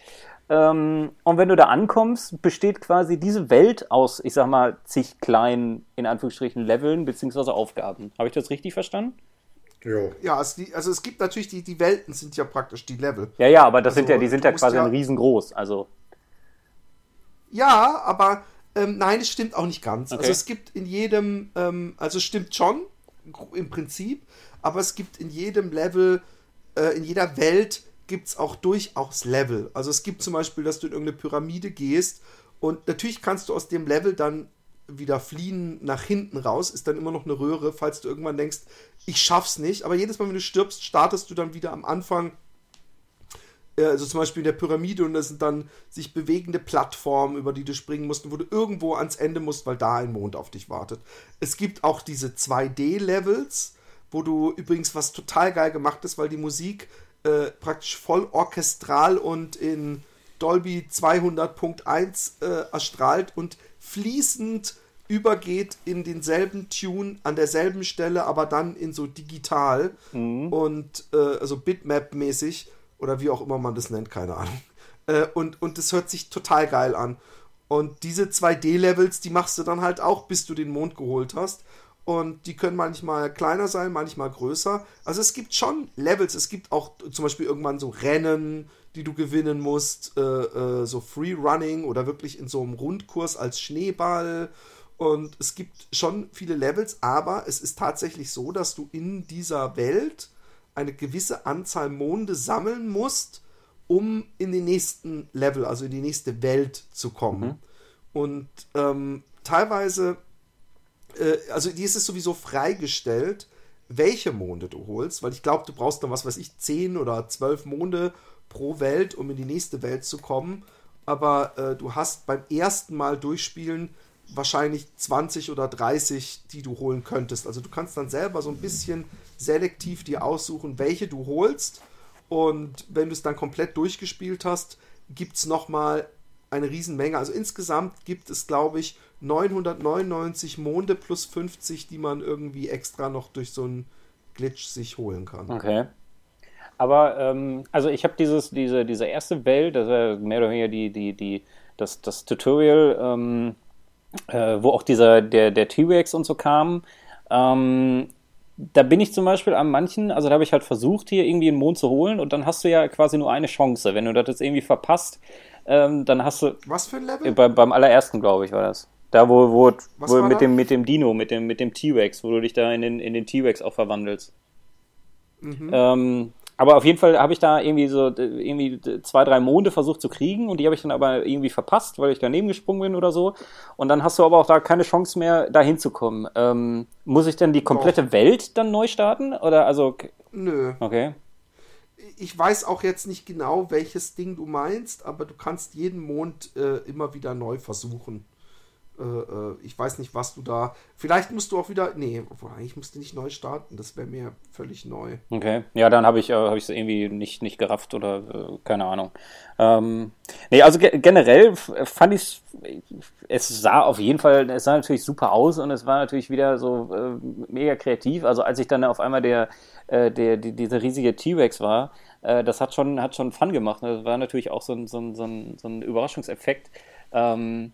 Ähm, und wenn du da ankommst, besteht quasi diese Welt aus, ich sag mal, zig kleinen, in Anführungsstrichen, Leveln beziehungsweise Aufgaben. Habe ich das richtig verstanden? Jo. Ja, es, die, also es gibt natürlich, die, die Welten sind ja praktisch die Level. Ja, ja, aber das also, sind ja, die sind ja quasi ja, riesengroß, also. Ja, aber Ähm, nein, es stimmt auch nicht ganz. Okay. Also es gibt in jedem, ähm, also es stimmt schon im Prinzip, aber es gibt in jedem Level, äh, in jeder Welt gibt es auch durchaus Level. Also es gibt zum Beispiel, dass du in irgendeine Pyramide gehst und natürlich kannst du aus dem Level dann wieder fliehen nach hinten raus, ist dann immer noch eine Röhre, falls du irgendwann denkst, ich schaff's nicht. Aber jedes Mal, wenn du stirbst, startest du dann wieder am Anfang also zum Beispiel in der Pyramide und das sind dann sich bewegende Plattformen, über die du springen musst, und wo du irgendwo ans Ende musst, weil da ein Mond auf dich wartet. Es gibt auch diese 2D-Levels, wo du übrigens was total geil gemacht ist, weil die Musik äh, praktisch voll orchestral und in Dolby 200.1 äh, erstrahlt und fließend übergeht in denselben Tune an derselben Stelle, aber dann in so digital und äh, also Bitmap-mäßig oder wie auch immer man das nennt, keine Ahnung. Äh, und, und das hört sich total geil an. Und diese 2D-Levels, die machst du dann halt auch, bis du den Mond geholt hast. Und die können manchmal kleiner sein, manchmal größer. Also es gibt schon Levels. Es gibt auch zum Beispiel irgendwann so Rennen, die du gewinnen musst. Äh, äh, so Free Running oder wirklich in so einem Rundkurs als Schneeball. Und es gibt schon viele Levels, aber es ist tatsächlich so, dass du in dieser Welt eine gewisse Anzahl Monde sammeln musst, um in den nächsten Level, also in die nächste Welt zu kommen. Und ähm, teilweise, äh, also die ist es sowieso freigestellt, welche Monde du holst, weil ich glaube, du brauchst dann, was weiß ich, 10 oder 12 Monde pro Welt, um in die nächste Welt zu kommen. Aber äh, du hast beim ersten Mal durchspielen wahrscheinlich 20 oder 30, die du holen könntest. Also du kannst dann selber so ein bisschen selektiv dir aussuchen, welche du holst. Und wenn du es dann komplett durchgespielt hast, gibt es nochmal eine Riesenmenge. Also insgesamt gibt es, glaube ich, 999 Monde plus 50, die man irgendwie extra noch durch so einen Glitch sich holen kann. Okay. Aber, ähm, also ich habe dieses, diese, diese erste Welt, das war mehr oder weniger die, die, die, das, das Tutorial, ähm, äh, wo auch dieser, der, der T-Rex und so kam. Ähm, da bin ich zum Beispiel an manchen, also da habe ich halt versucht, hier irgendwie einen Mond zu holen und dann hast du ja quasi nur eine Chance. Wenn du das jetzt irgendwie verpasst, ähm, dann hast du. Was für ein Äh, Level? Bei, beim allerersten, glaube ich, war das. Da, wo, wo, wo mit da? dem, mit dem Dino, mit dem, mit dem T-Rex, wo du dich da in den, in den T-Rex auch verwandelst. Mhm. Ähm, aber auf jeden Fall habe ich da irgendwie so äh, irgendwie zwei, drei Monde versucht zu kriegen und die habe ich dann aber irgendwie verpasst, weil ich daneben gesprungen bin oder so. Und dann hast du aber auch da keine Chance mehr, da hinzukommen. Ähm, muss ich denn die komplette Welt dann neu starten? Oder also, Nö. okay. Ich weiß auch jetzt nicht genau, welches Ding du meinst, aber du kannst jeden Mond äh, immer wieder neu versuchen. Äh, äh, ich weiß nicht, was du da. Vielleicht musst du auch wieder. Nee, obwohl, eigentlich musst du nicht neu starten. Das wäre mir völlig neu. Okay, ja, dann habe ich äh, es irgendwie nicht, nicht gerafft oder äh, keine Ahnung. Ähm, nee, also ge generell fand ich es sah auf jeden Fall, es sah natürlich super aus und es war natürlich wieder so äh, mega kreativ. Also als ich dann auf einmal der, äh, der die, dieser riesige T-Rex war, äh, das hat schon, hat schon Fun gemacht. Das war natürlich auch so ein, so ein, so ein, so ein Überraschungseffekt. Ähm,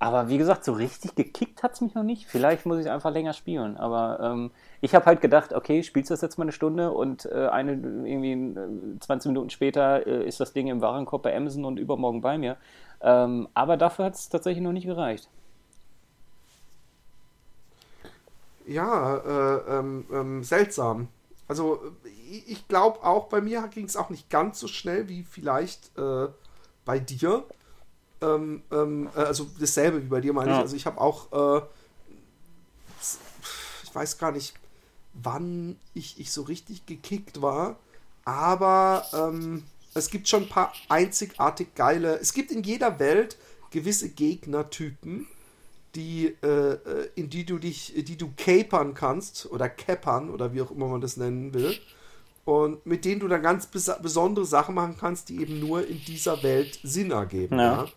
aber wie gesagt, so richtig gekickt hat es mich noch nicht. Vielleicht muss ich einfach länger spielen. Aber ähm, ich habe halt gedacht, okay, spielst du das jetzt mal eine Stunde und äh, eine irgendwie äh, 20 Minuten später äh, ist das Ding im Warenkorb bei Amazon und übermorgen bei mir. Ähm, aber dafür hat es tatsächlich noch nicht gereicht. Ja, äh, ähm, ähm, seltsam. Also, ich, ich glaube auch, bei mir ging es auch nicht ganz so schnell wie vielleicht äh, bei dir. Ähm, ähm, äh, also dasselbe wie bei dir, meine Ja. ich. Also, ich habe auch. Äh, ich weiß gar nicht, wann ich, ich so richtig gekickt war. Aber ähm, es gibt schon ein paar einzigartig geile. Es gibt in jeder Welt gewisse Gegnertypen, die, äh, äh, in die du dich, die du capern kannst oder cappern oder wie auch immer man das nennen will. Und mit denen du dann ganz bes besondere Sachen machen kannst, die eben nur in dieser Welt Sinn ergeben. Ja. Ja.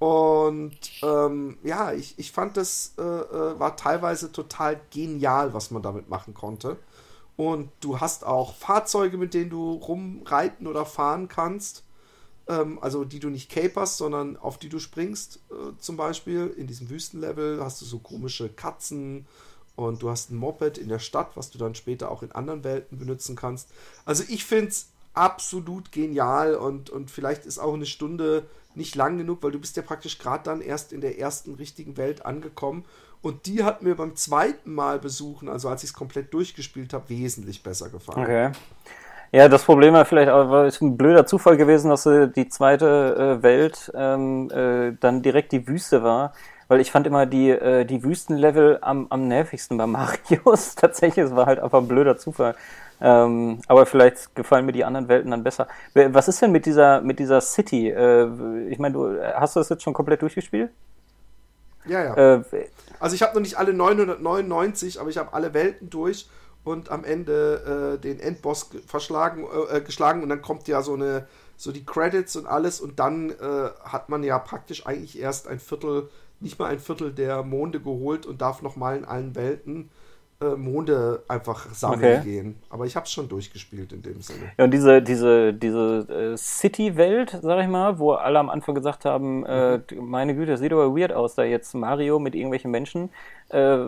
Und ähm, ja, ich, ich fand das äh, äh, war teilweise total genial, was man damit machen konnte. Und du hast auch Fahrzeuge, mit denen du rumreiten oder fahren kannst. Ähm, also die du nicht caperst, sondern auf die du springst. Äh, zum Beispiel in diesem Wüstenlevel hast du so komische Katzen und du hast ein Moped in der Stadt, was du dann später auch in anderen Welten benutzen kannst. Also ich finde es absolut genial und, und vielleicht ist auch eine Stunde nicht lang genug, weil du bist ja praktisch gerade dann erst in der ersten richtigen Welt angekommen und die hat mir beim zweiten Mal besuchen, also als ich es komplett durchgespielt habe, wesentlich besser gefallen. Okay. Ja, das Problem war vielleicht auch, war ein blöder Zufall gewesen, dass äh, die zweite äh, Welt ähm, äh, dann direkt die Wüste war. Weil ich fand immer die, äh, die Wüstenlevel am, am nervigsten bei Marius. Tatsächlich, es war halt einfach ein blöder Zufall. Ähm, aber vielleicht gefallen mir die anderen Welten dann besser. Was ist denn mit dieser, mit dieser City? Äh, ich meine, du hast du das jetzt schon komplett durchgespielt? Ja, ja. Äh, also ich habe noch nicht alle 999, aber ich habe alle Welten durch und am Ende äh, den Endboss verschlagen, äh, äh, geschlagen und dann kommt ja so eine, so die Credits und alles und dann äh, hat man ja praktisch eigentlich erst ein Viertel, nicht mal ein Viertel der Monde geholt und darf nochmal in allen Welten äh, Monde einfach sammeln okay. gehen. Aber ich habe es schon durchgespielt in dem Sinne. Ja, und diese, diese, diese äh, City-Welt, sag ich mal, wo alle am Anfang gesagt haben, äh, mhm. meine Güte, das sieht aber weird aus, da jetzt Mario mit irgendwelchen Menschen. Äh,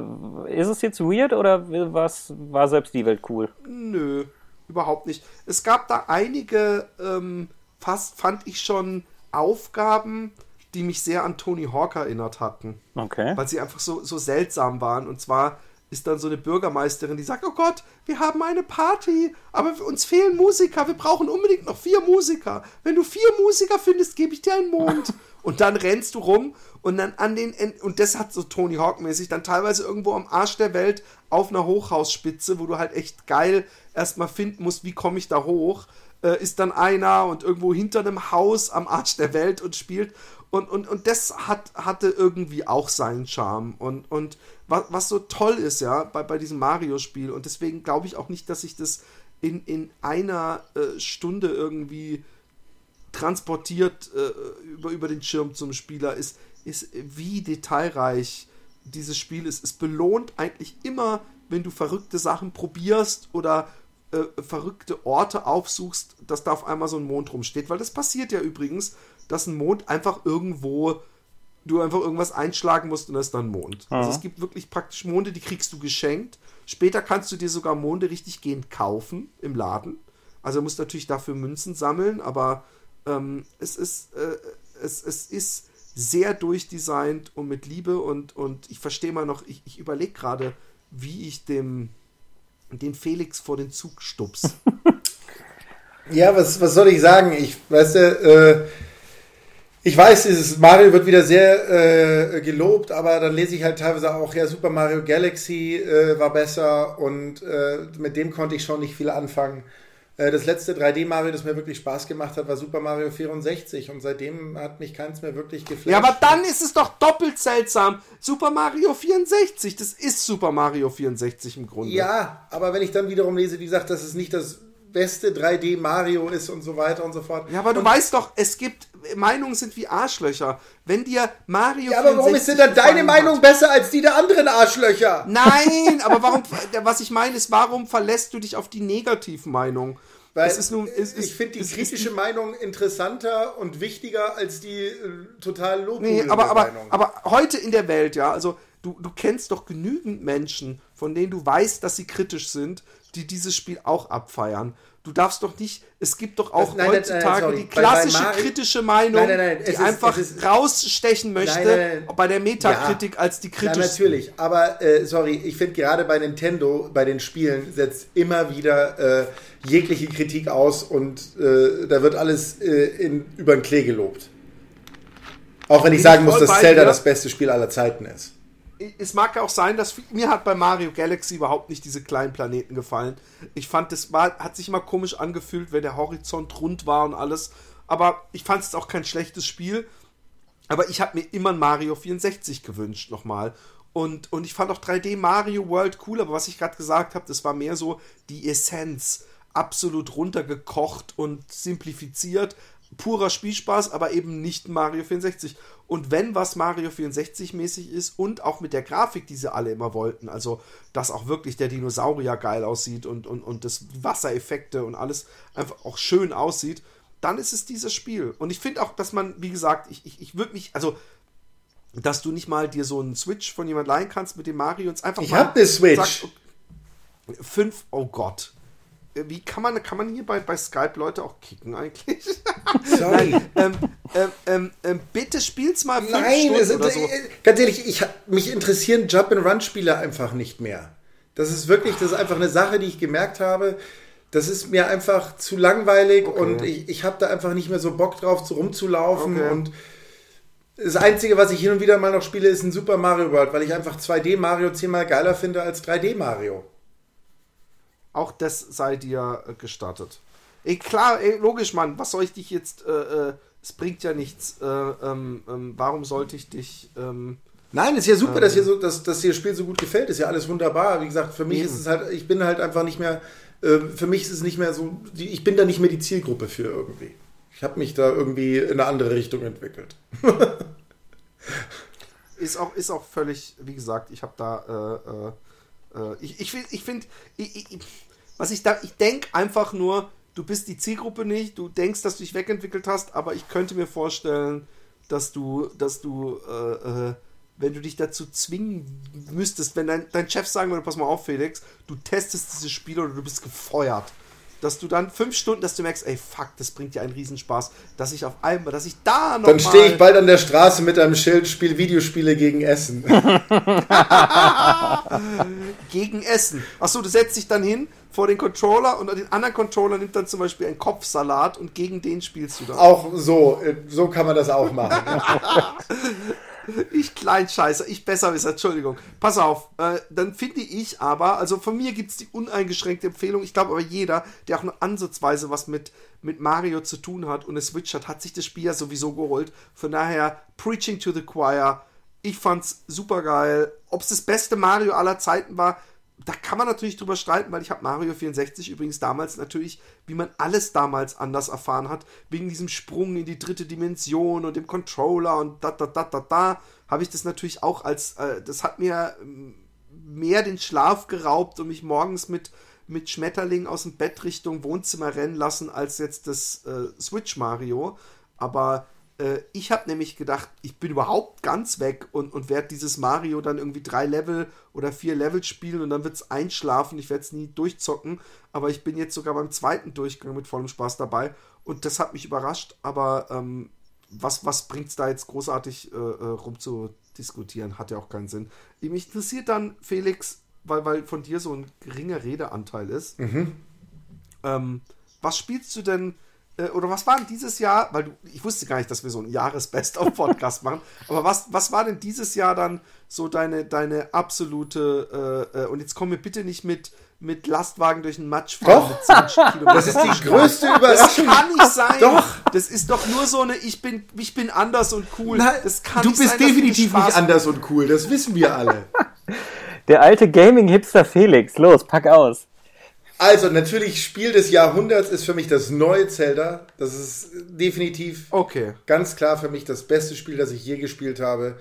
ist es jetzt weird oder was, war selbst die Welt cool? Nö, überhaupt nicht. Es gab da einige, ähm, fast fand ich schon Aufgaben, die mich sehr an Tony Hawk erinnert hatten. Okay. Weil sie einfach so, so seltsam waren. Und zwar ist dann so eine Bürgermeisterin, die sagt, oh Gott, wir haben eine Party, aber uns fehlen Musiker, wir brauchen unbedingt noch vier Musiker. Wenn du vier Musiker findest, gebe ich dir einen Mond. und dann rennst du rum und dann an den End und das hat so Tony Hawk mäßig dann teilweise irgendwo am Arsch der Welt auf einer Hochhausspitze, wo du halt echt geil erstmal finden musst, wie komme ich da hoch, äh, ist dann einer und irgendwo hinter einem Haus am Arsch der Welt und spielt und, und, und das hat, hatte irgendwie auch seinen Charme. Und, und was, was so toll ist, ja, bei, bei diesem Mario-Spiel, und deswegen glaube ich auch nicht, dass ich das in, in einer äh, Stunde irgendwie transportiert äh, über, über den Schirm zum Spieler, ist, ist, wie detailreich dieses Spiel ist. Es belohnt eigentlich immer, wenn du verrückte Sachen probierst oder äh, verrückte Orte aufsuchst, dass da auf einmal so ein Mond rumsteht. Weil das passiert ja übrigens dass ein Mond einfach irgendwo du einfach irgendwas einschlagen musst und das ist dann Mond. Also es gibt wirklich praktisch Monde, die kriegst du geschenkt. Später kannst du dir sogar Monde richtig gehend kaufen im Laden. Also du musst natürlich dafür Münzen sammeln, aber ähm, es, ist, äh, es, es ist sehr durchdesignt und mit Liebe und, und ich verstehe mal noch, ich, ich überlege gerade, wie ich dem den Felix vor den Zug stups. ja, was, was soll ich sagen? Ich, weißt du, äh, ich weiß, dieses Mario wird wieder sehr äh, gelobt, aber dann lese ich halt teilweise auch, ja, Super Mario Galaxy äh, war besser und äh, mit dem konnte ich schon nicht viel anfangen. Äh, das letzte 3D-Mario, das mir wirklich Spaß gemacht hat, war Super Mario 64 und seitdem hat mich keins mehr wirklich geflasht. Ja, aber dann ist es doch doppelt seltsam. Super Mario 64, das ist Super Mario 64 im Grunde. Ja, aber wenn ich dann wiederum lese, wie gesagt, das ist nicht das beste 3D Mario ist und so weiter und so fort. Ja, aber du weißt doch, es gibt Meinungen sind wie Arschlöcher. Wenn dir Mario Ja, aber warum ist denn dann deine Meinung hat, besser als die der anderen Arschlöcher? Nein, aber warum was ich meine ist, warum verlässt du dich auf die Negativmeinung? Weil es ist nun, es ich finde die kritische ist, Meinung interessanter und wichtiger als die äh, total lobhudende nee, aber, aber, Meinung. Aber heute in der Welt, ja, also du, du kennst doch genügend Menschen, von denen du weißt, dass sie kritisch sind, die dieses Spiel auch abfeiern. Du darfst doch nicht, es gibt doch auch nein, heutzutage nein, die klassische bei kritische Meinung, die ist, einfach ist, rausstechen möchte bei der Metakritik ja, als die kritische. Ja, natürlich, aber äh, sorry, ich finde gerade bei Nintendo, bei den Spielen, setzt immer wieder äh, jegliche Kritik aus und äh, da wird alles äh, in, über den Klee gelobt. Auch wenn ich sagen muss, dass Zelda das beste Spiel aller Zeiten ist es mag ja auch sein, dass mir hat bei Mario Galaxy überhaupt nicht diese kleinen Planeten gefallen. Ich fand, das war, hat sich immer komisch angefühlt, wenn der Horizont rund war und alles. Aber ich fand es auch kein schlechtes Spiel. Aber ich habe mir immer ein Mario 64 gewünscht, nochmal. Und, und ich fand auch 3D Mario World cool, aber was ich gerade gesagt habe, das war mehr so die Essenz. Absolut runtergekocht und simplifiziert. Purer Spielspaß, aber eben nicht Mario 64. Und wenn was Mario 64 mäßig ist und auch mit der Grafik, die sie alle immer wollten, also dass auch wirklich der Dinosaurier geil aussieht und, und, und das Wassereffekte und alles einfach auch schön aussieht, dann ist es dieses Spiel. Und ich finde auch, dass man, wie gesagt, ich, ich, ich würde mich, also dass du nicht mal dir so einen Switch von jemand leihen kannst mit dem Mario und einfach ich mal. Ich hab eine Switch. Sagst, fünf, oh Gott. Wie kann man, kann man hier bei, bei Skype Leute auch kicken eigentlich? Sorry. ähm, ähm, ähm, ähm, bitte spiel's mal fünf Nein, Stunden es, oder so. Äh, ganz ehrlich, ich, mich interessieren Jump-and-Run-Spiele einfach nicht mehr. Das ist wirklich, das ist einfach eine Sache, die ich gemerkt habe. Das ist mir einfach zu langweilig okay. und ich, ich habe da einfach nicht mehr so Bock drauf, so rumzulaufen okay. und das Einzige, was ich hin und wieder mal noch spiele, ist ein Super Mario World, weil ich einfach 2D Mario zehnmal geiler finde als 3D Mario. Auch das sei dir äh, gestattet. Ey, klar, ey, logisch, Mann. Was soll ich dich jetzt. Äh, äh, es bringt ja nichts. Äh, ähm, ähm, warum sollte ich dich. Ähm, Nein, ist ja super, dass, hier so, dass, dass dir das Spiel so gut gefällt. Ist ja alles wunderbar. Wie gesagt, für mich eben. ist es halt. Ich bin halt einfach nicht mehr. Äh, für mich ist es nicht mehr so. Ich bin da nicht mehr die Zielgruppe für irgendwie. Ich habe mich da irgendwie in eine andere Richtung entwickelt. ist, auch, ist auch völlig. Wie gesagt, ich habe da. Äh, ich ich, ich finde, was ich da, ich denke einfach nur, du bist die Zielgruppe nicht, du denkst, dass du dich wegentwickelt hast, aber ich könnte mir vorstellen, dass du, dass du, äh, äh, wenn du dich dazu zwingen müsstest, wenn dein, dein Chef sagen würde, pass mal auf, Felix, du testest dieses Spiel oder du bist gefeuert dass du dann fünf Stunden, dass du merkst, ey, fuck, das bringt dir einen Riesenspaß, dass ich auf einmal, dass ich da noch Dann stehe ich bald an der Straße mit einem Schild, spiel Videospiele gegen Essen. gegen Essen. Achso, du setzt dich dann hin vor den Controller und den anderen Controller nimmt dann zum Beispiel einen Kopfsalat und gegen den spielst du dann. Auch so, äh, so kann man das auch machen. Ich Kleinscheißer, ich Besserwisser, Entschuldigung. Pass auf, äh, dann finde ich aber, also von mir gibt es die uneingeschränkte Empfehlung, ich glaube aber jeder, der auch nur ansatzweise was mit, mit Mario zu tun hat und eine Switch hat, hat sich das Spiel ja sowieso geholt. Von daher, Preaching to the Choir, ich fand's super geil. Ob es das beste Mario aller Zeiten war, da kann man natürlich drüber streiten, weil ich habe Mario 64 übrigens damals natürlich, wie man alles damals anders erfahren hat, wegen diesem Sprung in die dritte Dimension und dem Controller und da da da da da, habe ich das natürlich auch als, äh, das hat mir ähm, mehr den Schlaf geraubt und mich morgens mit mit Schmetterling aus dem Bett Richtung Wohnzimmer rennen lassen als jetzt das äh, Switch Mario. Aber ich habe nämlich gedacht, ich bin überhaupt ganz weg und, und werde dieses Mario dann irgendwie drei Level oder vier Level spielen und dann wird es einschlafen. Ich werde es nie durchzocken, aber ich bin jetzt sogar beim zweiten Durchgang mit vollem Spaß dabei und das hat mich überrascht. Aber ähm, was, was bringt es da jetzt großartig äh, äh, rumzudiskutieren? Hat ja auch keinen Sinn. Mich interessiert dann, Felix, weil, weil von dir so ein geringer Redeanteil ist. Mhm. Ähm, was spielst du denn? Äh, oder was war denn dieses Jahr, weil du, ich wusste gar nicht, dass wir so einen Jahresbest-of-Podcast machen, aber was, was war denn dieses Jahr dann so deine, deine absolute, äh, äh, und jetzt komm mir bitte nicht mit, mit Lastwagen durch den Matsch fahren mit Das ist die größte Überraschung. Das kann nicht sein. Doch. Das ist doch nur so eine, ich bin, ich bin anders und cool. Na, das kann du bist sein, definitiv nicht anders und cool, das wissen wir alle. Der alte Gaming-Hipster Felix, los, pack aus. Also, natürlich, Spiel des Jahrhunderts ist für mich das neue Zelda. Das ist definitiv okay. ganz klar für mich das beste Spiel, das ich je gespielt habe.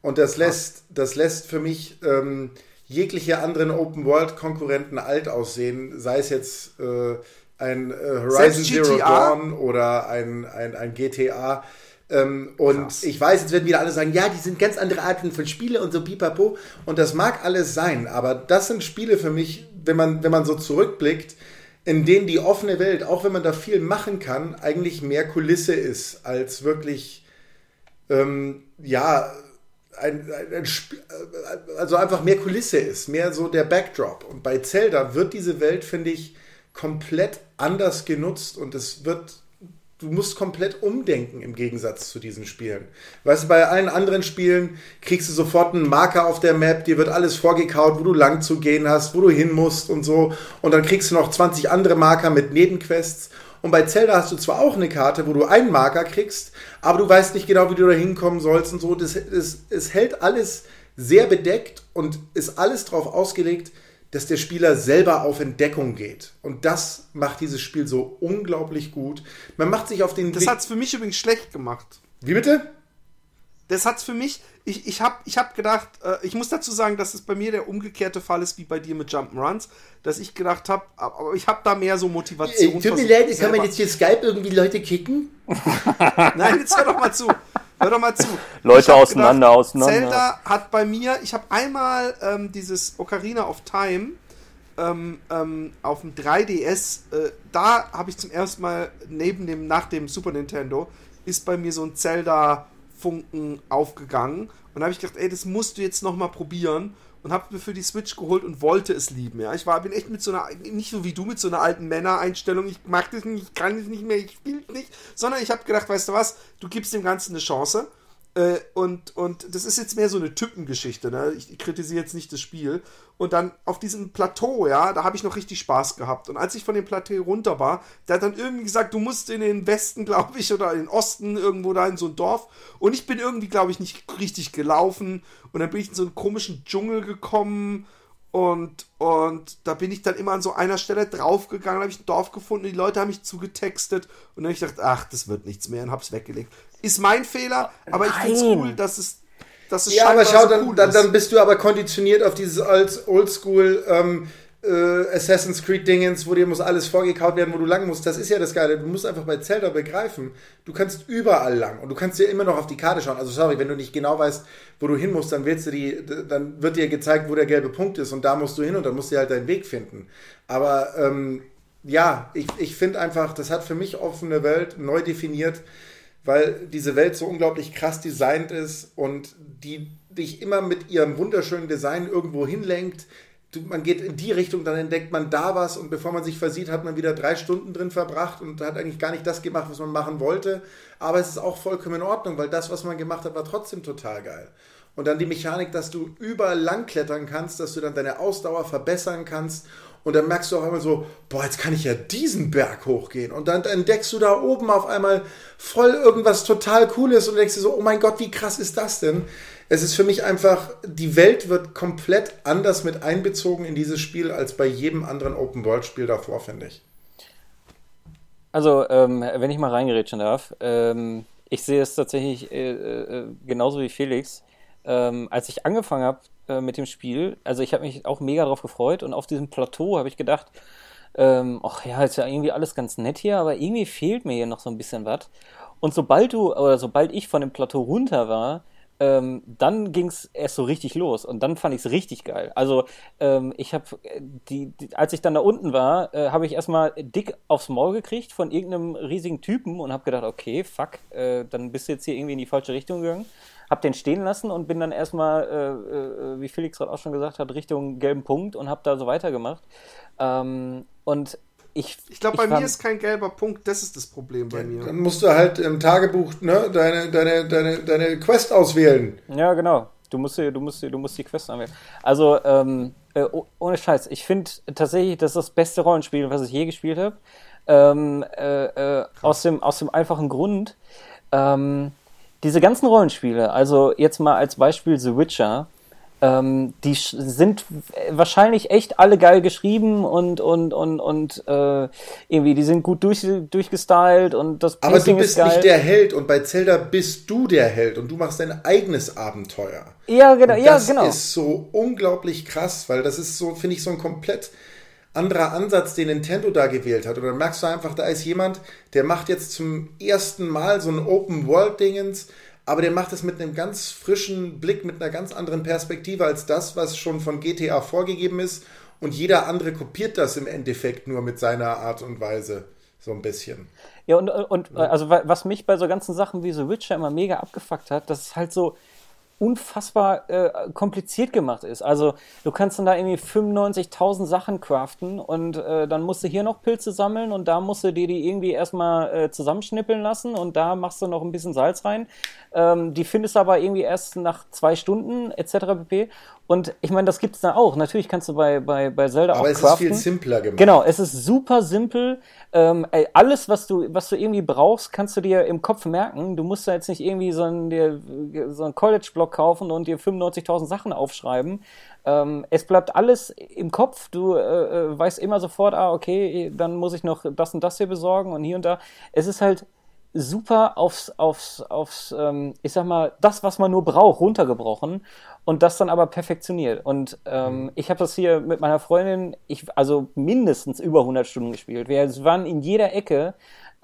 Und das lässt, das lässt für mich ähm, jegliche anderen Open-World-Konkurrenten alt aussehen, sei es jetzt äh, ein äh, Horizon Zero Dawn oder ein, ein, ein GTA. Ähm, und Krass. ich weiß, jetzt werden wieder alle sagen, ja, die sind ganz andere Arten von Spiele und so pipapo. Und das mag alles sein, aber das sind Spiele für mich, wenn man, wenn man so zurückblickt, in denen die offene Welt, auch wenn man da viel machen kann, eigentlich mehr Kulisse ist, als wirklich, ähm, ja, ein, ein, ein also einfach mehr Kulisse ist, mehr so der Backdrop. Und bei Zelda wird diese Welt, finde ich, komplett anders genutzt und es wird du musst komplett umdenken im Gegensatz zu diesen Spielen. Weißt du, bei allen anderen Spielen kriegst du sofort einen Marker auf der Map, dir wird alles vorgekaut, wo du lang zu gehen hast, wo du hin musst und so. Und dann kriegst du noch 20 andere Marker mit Nebenquests. Und bei Zelda hast du zwar auch eine Karte, wo du einen Marker kriegst, aber du weißt nicht genau, wie du da hinkommen sollst und so. Das, das, es hält alles sehr bedeckt und ist alles darauf ausgelegt, dass der Spieler selber auf Entdeckung geht. Und das macht dieses Spiel so unglaublich gut. Man macht sich auf den. Das hat es für mich übrigens schlecht gemacht. Wie bitte? Das hat es für mich. Ich, ich habe ich hab gedacht, äh, ich muss dazu sagen, dass es bei mir der umgekehrte Fall ist wie bei dir mit Jump'n'Runs, dass ich gedacht habe, aber ich habe da mehr so Motivation. Äh, tut mir leid, kann man jetzt hier Skype irgendwie Leute kicken? Nein, jetzt hör doch mal zu. Hör doch mal zu. Leute auseinander, gedacht, auseinander. Zelda hat bei mir, ich habe einmal ähm, dieses Ocarina of Time ähm, ähm, auf dem 3DS, äh, da habe ich zum ersten Mal neben dem, nach dem Super Nintendo, ist bei mir so ein Zelda-Funken aufgegangen. Und da habe ich gedacht, ey, das musst du jetzt nochmal probieren. Und habe mir für die Switch geholt und wollte es lieben. Ja, ich war, bin echt mit so einer, nicht so wie du, mit so einer alten Männereinstellung. Ich mag das nicht, ich kann es nicht mehr, ich spiele nicht. Sondern ich habe gedacht, weißt du was, du gibst dem Ganzen eine Chance. Äh, und, und das ist jetzt mehr so eine Typengeschichte, ne? Ich, kritisiere jetzt nicht das Spiel. Und dann auf diesem Plateau, ja, da habe ich noch richtig Spaß gehabt. Und als ich von dem Plateau runter war, der hat dann irgendwie gesagt, du musst in den Westen, glaube ich, oder in den Osten, irgendwo da in so ein Dorf. Und ich bin irgendwie, glaube ich, nicht richtig gelaufen. Und dann bin ich in so einen komischen Dschungel gekommen. Und, und da bin ich dann immer an so einer Stelle draufgegangen, habe ich ein Dorf gefunden, die Leute haben mich zugetextet. Und dann habe ich gedacht, ach, das wird nichts mehr und habe es weggelegt. Ist mein Fehler, aber ich finde es cool, dass es, dass es Ja, aber schau, so dann, cool dann, dann bist du aber konditioniert auf dieses Old- Oldschool ähm, äh, Assassin's Creed Dingens, wo dir muss alles vorgekaut werden, wo du lang musst. Das ist ja das Geile. Du musst einfach bei Zelda begreifen, du kannst überall lang und du kannst dir immer noch auf die Karte schauen. Also sorry, wenn du nicht genau weißt, wo du hin musst, dann willst du die, dann wird dir gezeigt, wo der gelbe Punkt ist und da musst du hin und dann musst du halt deinen Weg finden. Aber ähm, ja, ich, ich finde einfach, das hat für mich offene Welt neu definiert, weil diese Welt so unglaublich krass designt ist und die dich immer mit ihrem wunderschönen Design irgendwo hinlenkt. Man geht in die Richtung, dann entdeckt man da was und bevor man sich versieht, hat man wieder drei Stunden drin verbracht und hat eigentlich gar nicht das gemacht, was man machen wollte. Aber es ist auch vollkommen in Ordnung, weil das, was man gemacht hat, war trotzdem total geil. Und dann die Mechanik, dass du überall langklettern kannst, dass du dann deine Ausdauer verbessern kannst. Und dann merkst du auch einmal so, boah, jetzt kann ich ja diesen Berg hochgehen. Und dann entdeckst du da oben auf einmal voll irgendwas total Cooles und denkst dir so, oh mein Gott, wie krass ist das denn? Es ist für mich einfach, die Welt wird komplett anders mit einbezogen in dieses Spiel als bei jedem anderen Open-World-Spiel davor, finde ich. Also, ähm, wenn ich mal reingerätschen darf, ähm, ich sehe es tatsächlich äh, äh, genauso wie Felix. Ähm, als ich angefangen habe äh, mit dem Spiel, also ich habe mich auch mega drauf gefreut und auf diesem Plateau habe ich gedacht, ähm, ach ja, ist ja irgendwie alles ganz nett hier, aber irgendwie fehlt mir hier noch so ein bisschen was. Und sobald du, oder sobald ich von dem Plateau runter war, ähm, dann ging es erst so richtig los und dann fand ich es richtig geil. Also ähm, ich habe, die, die, als ich dann da unten war, äh, habe ich erstmal dick aufs Maul gekriegt von irgendeinem riesigen Typen und habe gedacht, okay, fuck, äh, dann bist du jetzt hier irgendwie in die falsche Richtung gegangen. Hab den stehen lassen und bin dann erstmal, äh, äh, wie Felix gerade auch schon gesagt hat, Richtung gelben Punkt und habe da so weitergemacht. Ähm, und ich, Ich glaube, bei fand- mir ist kein gelber Punkt, das ist das Problem bei mir. Dann musst du halt im Tagebuch ne, deine, deine, deine, deine Quest auswählen. Ja, genau. Du musst, die- du musst, du musst die Quest anwählen. Also, ähm, äh, oh- ohne Scheiß, ich finde tatsächlich, das ist das beste Rollenspiel, was ich je gespielt habe. Ähm, äh, äh, aus, dem, aus dem einfachen Grund, ähm, diese ganzen Rollenspiele, also jetzt mal als Beispiel The Witcher, ähm, die sind wahrscheinlich echt alle geil geschrieben und, und, und, und äh, irgendwie, die sind gut durch, durchgestylt und das Aber du bist nicht der Held und bei Zelda bist du der Held und du machst dein eigenes Abenteuer. ja, genau, ja, das genau. ist so unglaublich krass, weil das ist so, finde ich, so ein komplett anderer Ansatz, den Nintendo da gewählt hat. Und dann merkst du einfach, da ist jemand, der macht jetzt zum ersten Mal so ein Open-World-Dingens, aber der macht es mit einem ganz frischen Blick, mit einer ganz anderen Perspektive als das, was schon von GTA vorgegeben ist. Und jeder andere kopiert das im Endeffekt nur mit seiner Art und Weise. So ein bisschen. Ja, und, und äh, also wa- was mich bei so ganzen Sachen wie The Witcher immer mega abgefuckt hat, dass es halt so unfassbar äh, kompliziert gemacht ist. Also du kannst dann da irgendwie 95.000 Sachen craften und äh, dann musst du hier noch Pilze sammeln und da musst du dir die irgendwie erstmal äh, zusammenschnippeln lassen und da machst du noch ein bisschen Salz rein. Ähm, die findest du aber irgendwie erst nach zwei Stunden etc. pp. Und ich meine, das gibt's da auch. Natürlich kannst du bei, bei, bei Zelda Aber auch es ist craften. viel simpler gemacht. Genau, es ist super simpel. Ähm, alles, was du, was du irgendwie brauchst, kannst du dir im Kopf merken. Du musst da jetzt nicht irgendwie so einen, dir, so einen College-Block kaufen und dir 95.000 Sachen aufschreiben. Ähm, es bleibt alles im Kopf. Du äh, äh, weißt immer sofort, ah, okay, dann muss ich noch das und das hier besorgen und hier und da. Es ist halt super aufs, aufs, aufs ähm, ich sag mal, das, was man nur braucht, runtergebrochen und das dann aber perfektioniert. Und ähm, ich habe das hier mit meiner Freundin, ich, also mindestens über 100 Stunden gespielt. Wir waren in jeder Ecke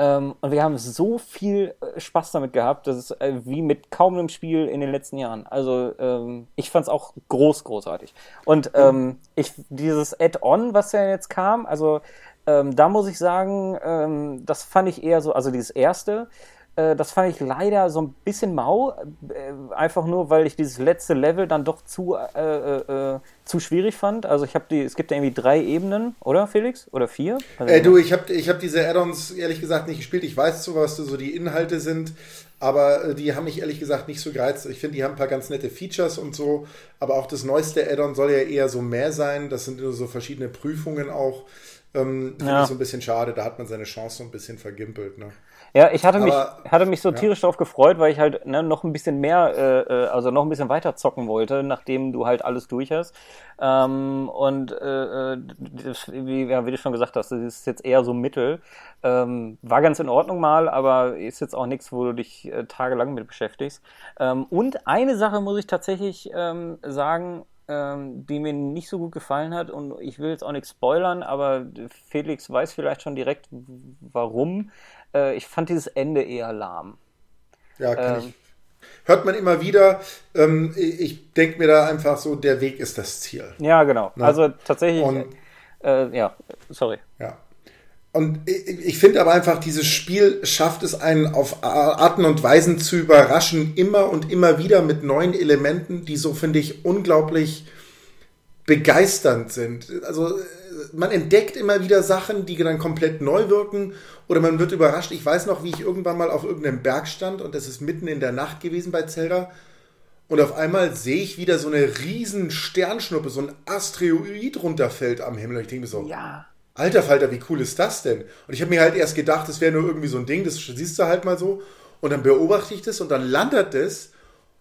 Ähm, und wir haben so viel äh, Spaß damit gehabt, das ist äh, wie mit kaum einem Spiel in den letzten Jahren. Also ähm, ich fand es auch groß, großartig. Und ähm, ich, dieses Add-on, was ja jetzt kam, also ähm, da muss ich sagen, ähm, das fand ich eher so, also dieses erste, äh, das fand ich leider so ein bisschen mau, äh, einfach nur, weil ich dieses letzte Level dann doch zu, äh, äh, äh zu schwierig fand. Also ich habe die, es gibt ja irgendwie drei Ebenen, oder Felix? Oder vier? Also, äh, du, ich habe ich hab diese Add-ons ehrlich gesagt nicht gespielt. Ich weiß so, was so die Inhalte sind, aber die haben mich ehrlich gesagt nicht so gereizt. Ich finde, die haben ein paar ganz nette Features und so, aber auch das neueste Add-on soll ja eher so mehr sein. Das sind so verschiedene Prüfungen auch. Ähm, Finde ja. ich so ein bisschen schade, da hat man seine Chance so ein bisschen vergimpelt. Ne? Ja, ich hatte, mich, hatte mich so tierisch ja. darauf gefreut, weil ich halt ne, noch ein bisschen mehr, äh, äh, also noch ein bisschen weiter zocken wollte, nachdem du halt alles durch hast. Ähm, und äh, äh, das, wie, ja, wie du schon gesagt hast, das ist jetzt eher so Mittel. Ähm, war ganz in Ordnung mal, aber ist jetzt auch nichts, wo du dich äh, tagelang mit beschäftigst. Ähm, und eine Sache muss ich tatsächlich ähm, sagen, ähm, die mir nicht so gut gefallen hat und ich will jetzt auch nichts spoilern, aber Felix weiß vielleicht schon direkt warum. Äh, ich fand dieses Ende eher lahm. Ja, kann ähm, ich. Hört man immer wieder. Ähm, ich denke mir da einfach so, der Weg ist das Ziel. Ja, genau. Ne? Also tatsächlich. Und, äh, ja, sorry. Ja. Und ich finde aber einfach, dieses Spiel schafft es einen auf Arten und Weisen zu überraschen, immer und immer wieder mit neuen Elementen, die so, finde ich, unglaublich begeisternd sind. Also man entdeckt immer wieder Sachen, die dann komplett neu wirken oder man wird überrascht. Ich weiß noch, wie ich irgendwann mal auf irgendeinem Berg stand und es ist mitten in der Nacht gewesen bei Zelda und auf einmal sehe ich wieder so eine riesen Sternschnuppe, so ein Asteroid runterfällt am Himmel. Und ich denke mir so, ja. Alter Falter, wie cool ist das denn? Und ich habe mir halt erst gedacht, das wäre nur irgendwie so ein Ding, das siehst du halt mal so. Und dann beobachte ich das und dann landet es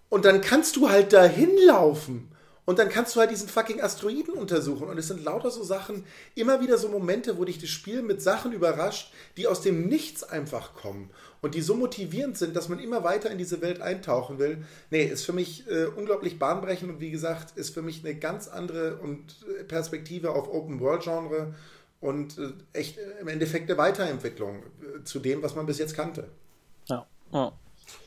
und dann kannst du halt dahin laufen. Und dann kannst du halt diesen fucking Asteroiden untersuchen. Und es sind lauter so Sachen, immer wieder so Momente, wo dich das Spiel mit Sachen überrascht, die aus dem Nichts einfach kommen. Und die so motivierend sind, dass man immer weiter in diese Welt eintauchen will. Nee, ist für mich äh, unglaublich bahnbrechend und wie gesagt, ist für mich eine ganz andere und äh, Perspektive auf Open-World-Genre und äh, echt äh, im Endeffekt eine Weiterentwicklung äh, zu dem, was man bis jetzt kannte. Ja. ja.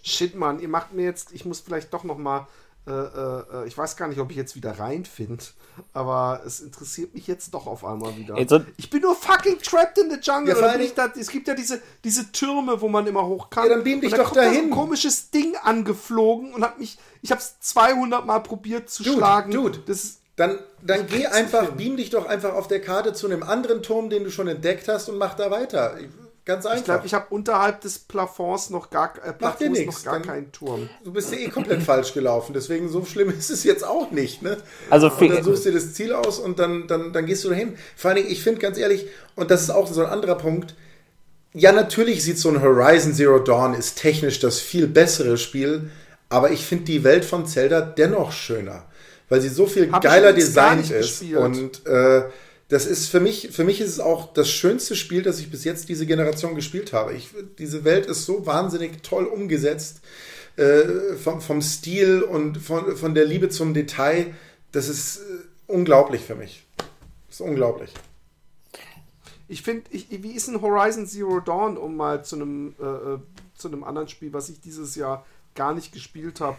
Shit, Mann, ihr macht mir jetzt, ich muss vielleicht doch noch mal äh, äh, ich weiß gar nicht, ob ich jetzt wieder reinfinde, aber es interessiert mich jetzt doch auf einmal wieder. Also, ich bin nur fucking trapped in the jungle. Ja, da, es gibt ja diese, diese Türme, wo man immer hoch kann. Ja, dann beam dich doch dahin. Da so ein komisches Ding angeflogen und hat mich, ich habe es 200 Mal probiert zu dude, schlagen. Dude, das ist dann, dann geh einfach, beam dich doch einfach auf der Karte zu einem anderen Turm, den du schon entdeckt hast und mach da weiter. Ganz einfach. Ich glaube, ich habe unterhalb des Plafonds noch gar, äh, Plafonds noch gar keinen Turm. Du bist ja eh komplett falsch gelaufen, deswegen so schlimm ist es jetzt auch nicht. Ne? Also und dann suchst du dir das Ziel aus und dann, dann, dann gehst du dahin. Vor allen Dingen, ich finde ganz ehrlich, und das ist auch so ein anderer Punkt, ja, natürlich sieht so ein Horizon Zero Dawn ist technisch das viel bessere Spiel, aber ich finde die Welt von Zelda dennoch schöner weil sie so viel Hab geiler designt ist. Gespielt. Und äh, das ist für mich, für mich ist es auch das schönste Spiel, das ich bis jetzt diese Generation gespielt habe. Ich, diese Welt ist so wahnsinnig toll umgesetzt. Äh, vom, vom Stil und von, von der Liebe zum Detail. Das ist äh, unglaublich für mich. Das ist unglaublich. Ich finde, wie ist ein Horizon Zero Dawn, um mal zu einem, äh, äh, zu einem anderen Spiel, was ich dieses Jahr gar nicht gespielt habe,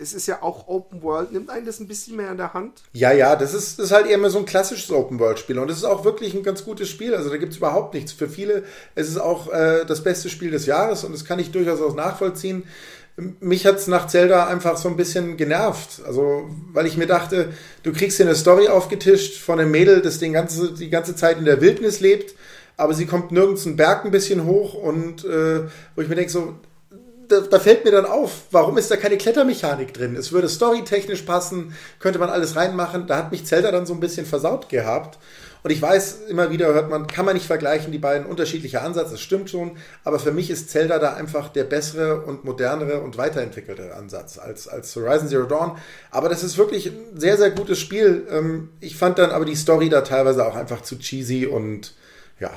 es ist ja auch Open World. Nimmt einen das ein bisschen mehr in der Hand? Ja, ja, das ist, ist halt eher mehr so ein klassisches Open World-Spiel. Und das ist auch wirklich ein ganz gutes Spiel. Also da gibt es überhaupt nichts. Für viele ist es auch äh, das beste Spiel des Jahres und das kann ich durchaus auch nachvollziehen. Mich hat es nach Zelda einfach so ein bisschen genervt. Also, weil ich mir dachte, du kriegst hier eine Story aufgetischt von einem Mädel, das den ganze, die ganze Zeit in der Wildnis lebt, aber sie kommt nirgends einen Berg ein bisschen hoch und äh, wo ich mir denke, so, da, da, fällt mir dann auf, warum ist da keine Klettermechanik drin? Es würde storytechnisch passen, könnte man alles reinmachen. Da hat mich Zelda dann so ein bisschen versaut gehabt. Und ich weiß, immer wieder hört man, kann man nicht vergleichen, die beiden unterschiedliche Ansätze, das stimmt schon, aber für mich ist Zelda da einfach der bessere und modernere und weiterentwickelte Ansatz als, als Horizon Zero Dawn. Aber das ist wirklich ein sehr, sehr gutes Spiel. Ähm, ich fand dann aber die Story da teilweise auch einfach zu cheesy und ja.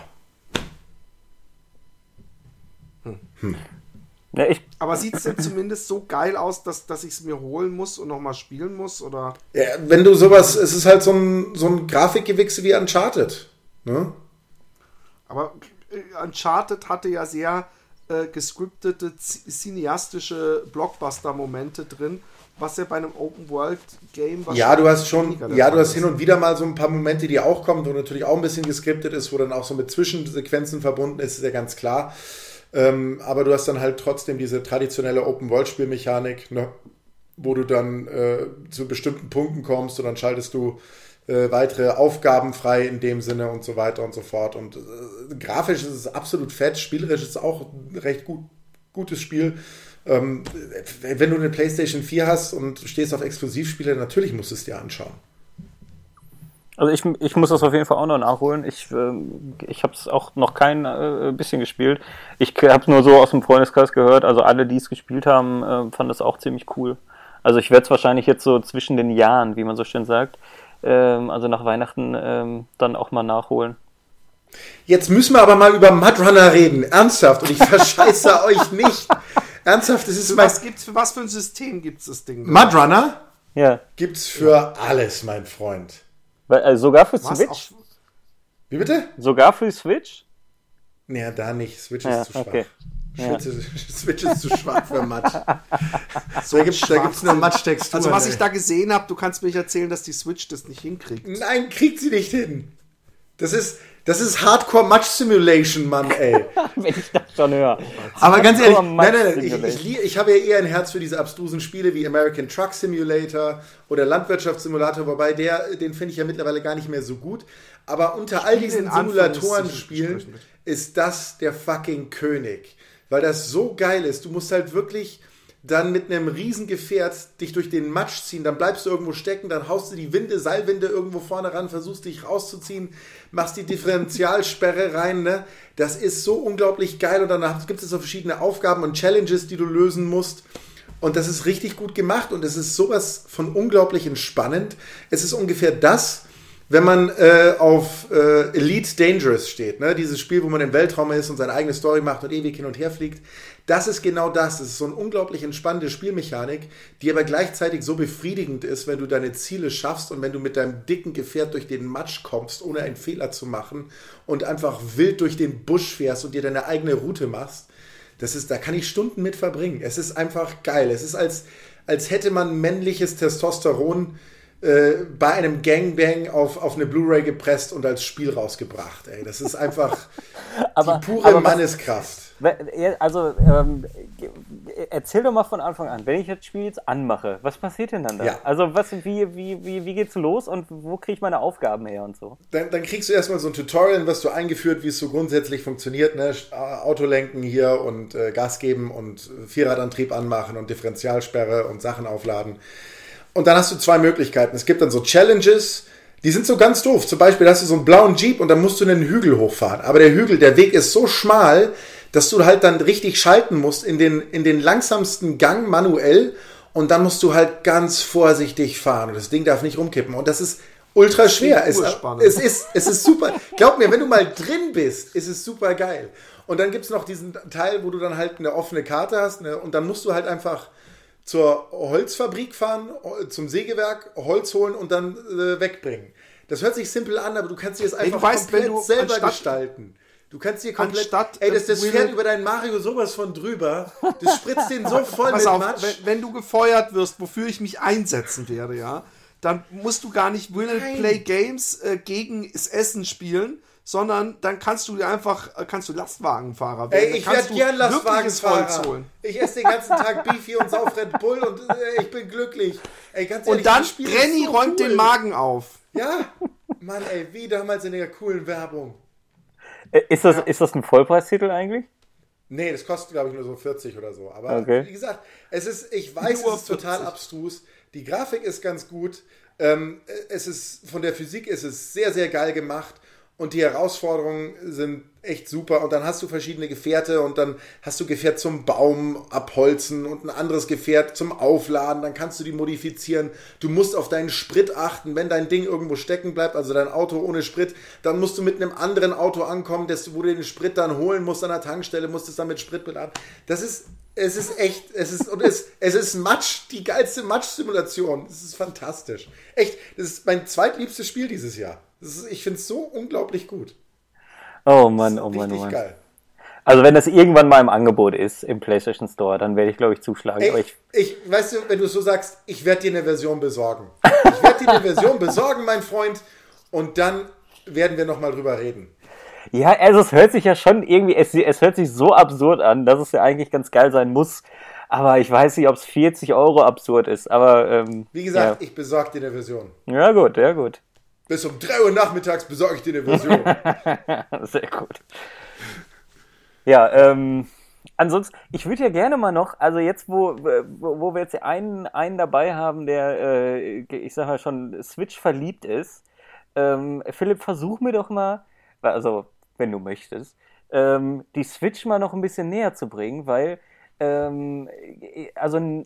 Hm. Ja, ich, aber sieht es denn zumindest so geil aus, dass, dass ich es mir holen muss und nochmal spielen muss? Oder? Ja, wenn du sowas, es ist halt so ein, so ein Grafikgewichse wie Uncharted. Ne? Aber äh, Uncharted hatte ja sehr äh, gescriptete, cineastische Blockbuster-Momente drin, was ja bei einem Open-World-Game Ja, du hast schon, ja, du hast hin und wieder mal so ein paar Momente, die auch kommen, wo natürlich auch ein bisschen gescriptet ist, wo dann auch so mit Zwischensequenzen verbunden ist, ist ja ganz klar. Ähm, aber du hast dann halt trotzdem diese traditionelle Open-World-Spielmechanik, ne, wo du dann äh, zu bestimmten Punkten kommst und dann schaltest du äh, weitere Aufgaben frei in dem Sinne und so weiter und so fort. Und äh, grafisch ist es absolut fett, spielerisch ist es auch ein recht gut, gutes Spiel. Ähm, wenn du eine PlayStation 4 hast und stehst auf Exklusivspiele, natürlich musst du es dir anschauen. Also ich, ich muss das auf jeden Fall auch noch nachholen. Ich, äh, ich habe es auch noch kein äh, bisschen gespielt. Ich habe nur so aus dem Freundeskreis gehört. Also alle, die es gespielt haben, äh, fanden das auch ziemlich cool. Also ich werde es wahrscheinlich jetzt so zwischen den Jahren, wie man so schön sagt, ähm, also nach Weihnachten ähm, dann auch mal nachholen. Jetzt müssen wir aber mal über Mudrunner reden. Ernsthaft. Und ich verscheiße euch nicht. Ernsthaft, es ist für was gibt's, für was für ein System gibt es das Ding? Mudrunner? Ja. Gibt's für ja. alles, mein Freund. Weil, also sogar für was? Switch? Auch? Wie bitte? Sogar für Switch? Naja, da nicht. Switch ist ja, zu schwach. Okay. Ja. Switch ist zu schwach für Matsch. So da gibt es eine Matsch-Textur. Also, was ey. ich da gesehen habe, du kannst mir nicht erzählen, dass die Switch das nicht hinkriegt. Nein, kriegt sie nicht hin. Das ist, das ist Hardcore Match Simulation, Mann, ey. Wenn ich das schon höre. Aber ganz ehrlich, nein, nein, nein, ich, ich, ich, habe ja eher ein Herz für diese abstrusen Spiele wie American Truck Simulator oder Landwirtschaftssimulator, wobei der, den finde ich ja mittlerweile gar nicht mehr so gut. Aber unter all diesen Simulatoren-Spielen ist das der fucking König weil das so geil ist. Du musst halt wirklich dann mit einem Riesengefährt dich durch den Matsch ziehen, dann bleibst du irgendwo stecken, dann haust du die Winde, Seilwinde irgendwo vorne ran, versuchst dich rauszuziehen, machst die Differentialsperre rein, ne? Das ist so unglaublich geil und dann gibt es so verschiedene Aufgaben und Challenges, die du lösen musst. Und das ist richtig gut gemacht und es ist sowas von unglaublich entspannend. Es ist ungefähr das, wenn man äh, auf äh, Elite Dangerous steht, ne? dieses Spiel, wo man im Weltraum ist und seine eigene Story macht und ewig hin und her fliegt, das ist genau das. Das ist so eine unglaublich entspannende Spielmechanik, die aber gleichzeitig so befriedigend ist, wenn du deine Ziele schaffst und wenn du mit deinem dicken Gefährt durch den Matsch kommst, ohne einen Fehler zu machen und einfach wild durch den Busch fährst und dir deine eigene Route machst. Das ist, da kann ich Stunden mit verbringen. Es ist einfach geil. Es ist als, als hätte man männliches Testosteron äh, bei einem Gangbang auf, auf eine Blu-ray gepresst und als Spiel rausgebracht. Ey. Das ist einfach aber, die pure Manneskraft. Also, ähm, erzähl doch mal von Anfang an, wenn ich das Spiel jetzt anmache, was passiert denn dann da? Ja. Also, was, wie, wie, wie, wie geht's los und wo kriege ich meine Aufgaben her und so? Dann, dann kriegst du erstmal so ein Tutorial, was du eingeführt, wie es so grundsätzlich funktioniert. Ne? Autolenken hier und äh, Gas geben und Vierradantrieb anmachen und Differentialsperre und Sachen aufladen. Und dann hast du zwei Möglichkeiten. Es gibt dann so Challenges, die sind so ganz doof. Zum Beispiel hast du so einen blauen Jeep und dann musst du einen Hügel hochfahren. Aber der Hügel, der Weg ist so schmal, dass du halt dann richtig schalten musst in den, in den langsamsten Gang manuell. Und dann musst du halt ganz vorsichtig fahren. Und das Ding darf nicht rumkippen. Und das ist ultra schwer. Es, es, ist, es ist super. Glaub mir, wenn du mal drin bist, ist es super geil. Und dann gibt es noch diesen Teil, wo du dann halt eine offene Karte hast. Ne? Und dann musst du halt einfach zur Holzfabrik fahren, zum Sägewerk, Holz holen und dann äh, wegbringen. Das hört sich simpel an, aber du kannst dir das einfach weißt, komplett selber anstatt, gestalten. Du kannst dir komplett. Anstatt, ey, das, das fährt über deinen Mario sowas von drüber. Das spritzt den so voll Pass mit auf, Matsch. Wenn, wenn, du gefeuert wirst, wofür ich mich einsetzen werde, ja, dann musst du gar nicht Will Play Games äh, gegen das Essen spielen, sondern dann kannst du einfach, äh, kannst du Lastwagenfahrer werden. Ey, ich werde gern Lastwagenfahrer. Ich esse den ganzen Tag Beefy und sauf Red Bull und äh, ich bin glücklich. Ey, ganz ehrlich, und dann Renny so räumt cool. den Magen auf. Ja, Mann, ey, wie damals in der coolen Werbung. Äh, ist das, ja. ist das ein Vollpreistitel eigentlich? Nee, das kostet, glaube ich, nur so 40 oder so. Aber okay. wie gesagt, es ist, ich weiß, nur es ist 40. total abstrus. Die Grafik ist ganz gut. Ähm, es ist, von der Physik ist es sehr, sehr geil gemacht und die Herausforderungen sind echt super. Und dann hast du verschiedene Gefährte und dann hast du Gefährt zum Baum abholzen und ein anderes Gefährt zum Aufladen. Dann kannst du die modifizieren. Du musst auf deinen Sprit achten. Wenn dein Ding irgendwo stecken bleibt, also dein Auto ohne Sprit, dann musst du mit einem anderen Auto ankommen, wo du den Sprit dann holen musst an der Tankstelle, musst es dann mit Sprit beladen. Das ist, es ist echt, es ist, und es, es ist Matsch, die geilste Matsch-Simulation. Es ist fantastisch. Echt, das ist mein zweitliebstes Spiel dieses Jahr. Ist, ich finde es so unglaublich gut. Oh Mann, oh Mann, oh Mann. Geil. Also wenn das irgendwann mal im Angebot ist im PlayStation Store, dann werde ich, glaube ich, zuschlagen. Ey, ich, ich, weißt du, wenn du so sagst, ich werde dir eine Version besorgen. Ich werde dir eine Version besorgen, mein Freund, und dann werden wir nochmal drüber reden. Ja, also es hört sich ja schon irgendwie, es, es hört sich so absurd an, dass es ja eigentlich ganz geil sein muss. Aber ich weiß nicht, ob es 40 Euro absurd ist. Aber ähm, wie gesagt, ja. ich besorge dir eine Version. Ja gut, ja gut. Bis um 3 Uhr nachmittags besorge ich dir eine Version. Sehr gut. Ja, ähm, ansonsten, ich würde ja gerne mal noch, also jetzt, wo, wo, wir jetzt einen, einen dabei haben, der, äh, ich sag mal schon, Switch verliebt ist, ähm, Philipp, versuch mir doch mal, also, wenn du möchtest, ähm, die Switch mal noch ein bisschen näher zu bringen, weil, ähm, also, äh,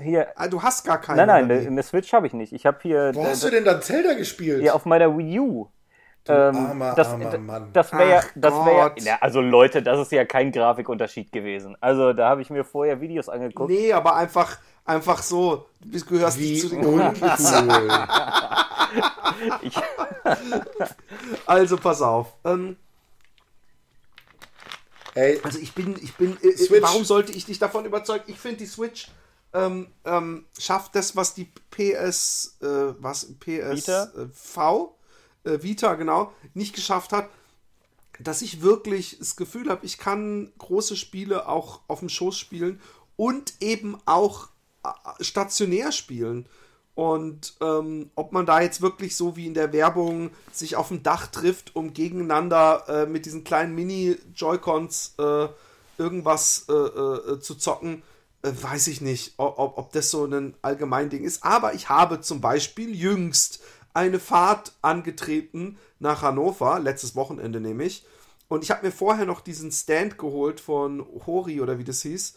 hier. Ah, du hast gar keine. Nein, nein, eine, eine Switch habe ich nicht. Ich habe hier. Wo hast du denn dann Zelda gespielt? Ja, auf meiner Wii U. Du ähm, armer, das, armer Mann. Das wäre ja, das wäre ja, also Leute, das ist ja kein Grafikunterschied gewesen. Also da habe ich mir vorher Videos angeguckt. Nee, aber einfach, einfach so, du gehörst Wie nicht zu den uncool. also pass auf. Ähm, Ey, also ich bin, ich bin, äh, warum sollte ich dich davon überzeugen? Ich finde die Switch ähm, ähm, schafft das, was die PS, äh, was PS Vita? V äh, Vita, genau, nicht geschafft hat, dass ich wirklich das Gefühl habe, ich kann große Spiele auch auf dem Schoß spielen und eben auch äh, stationär spielen. Und ähm, ob man da jetzt wirklich so wie in der Werbung sich auf dem Dach trifft, um gegeneinander äh, mit diesen kleinen Mini-Joy-Cons äh, irgendwas äh, äh zu zocken, äh, weiß ich nicht, ob, ob das so ein Allgemeinding ist. Aber ich habe zum Beispiel jüngst eine Fahrt angetreten nach Hannover, letztes Wochenende nämlich. Und ich habe mir vorher noch diesen Stand geholt von Hori oder wie das hieß,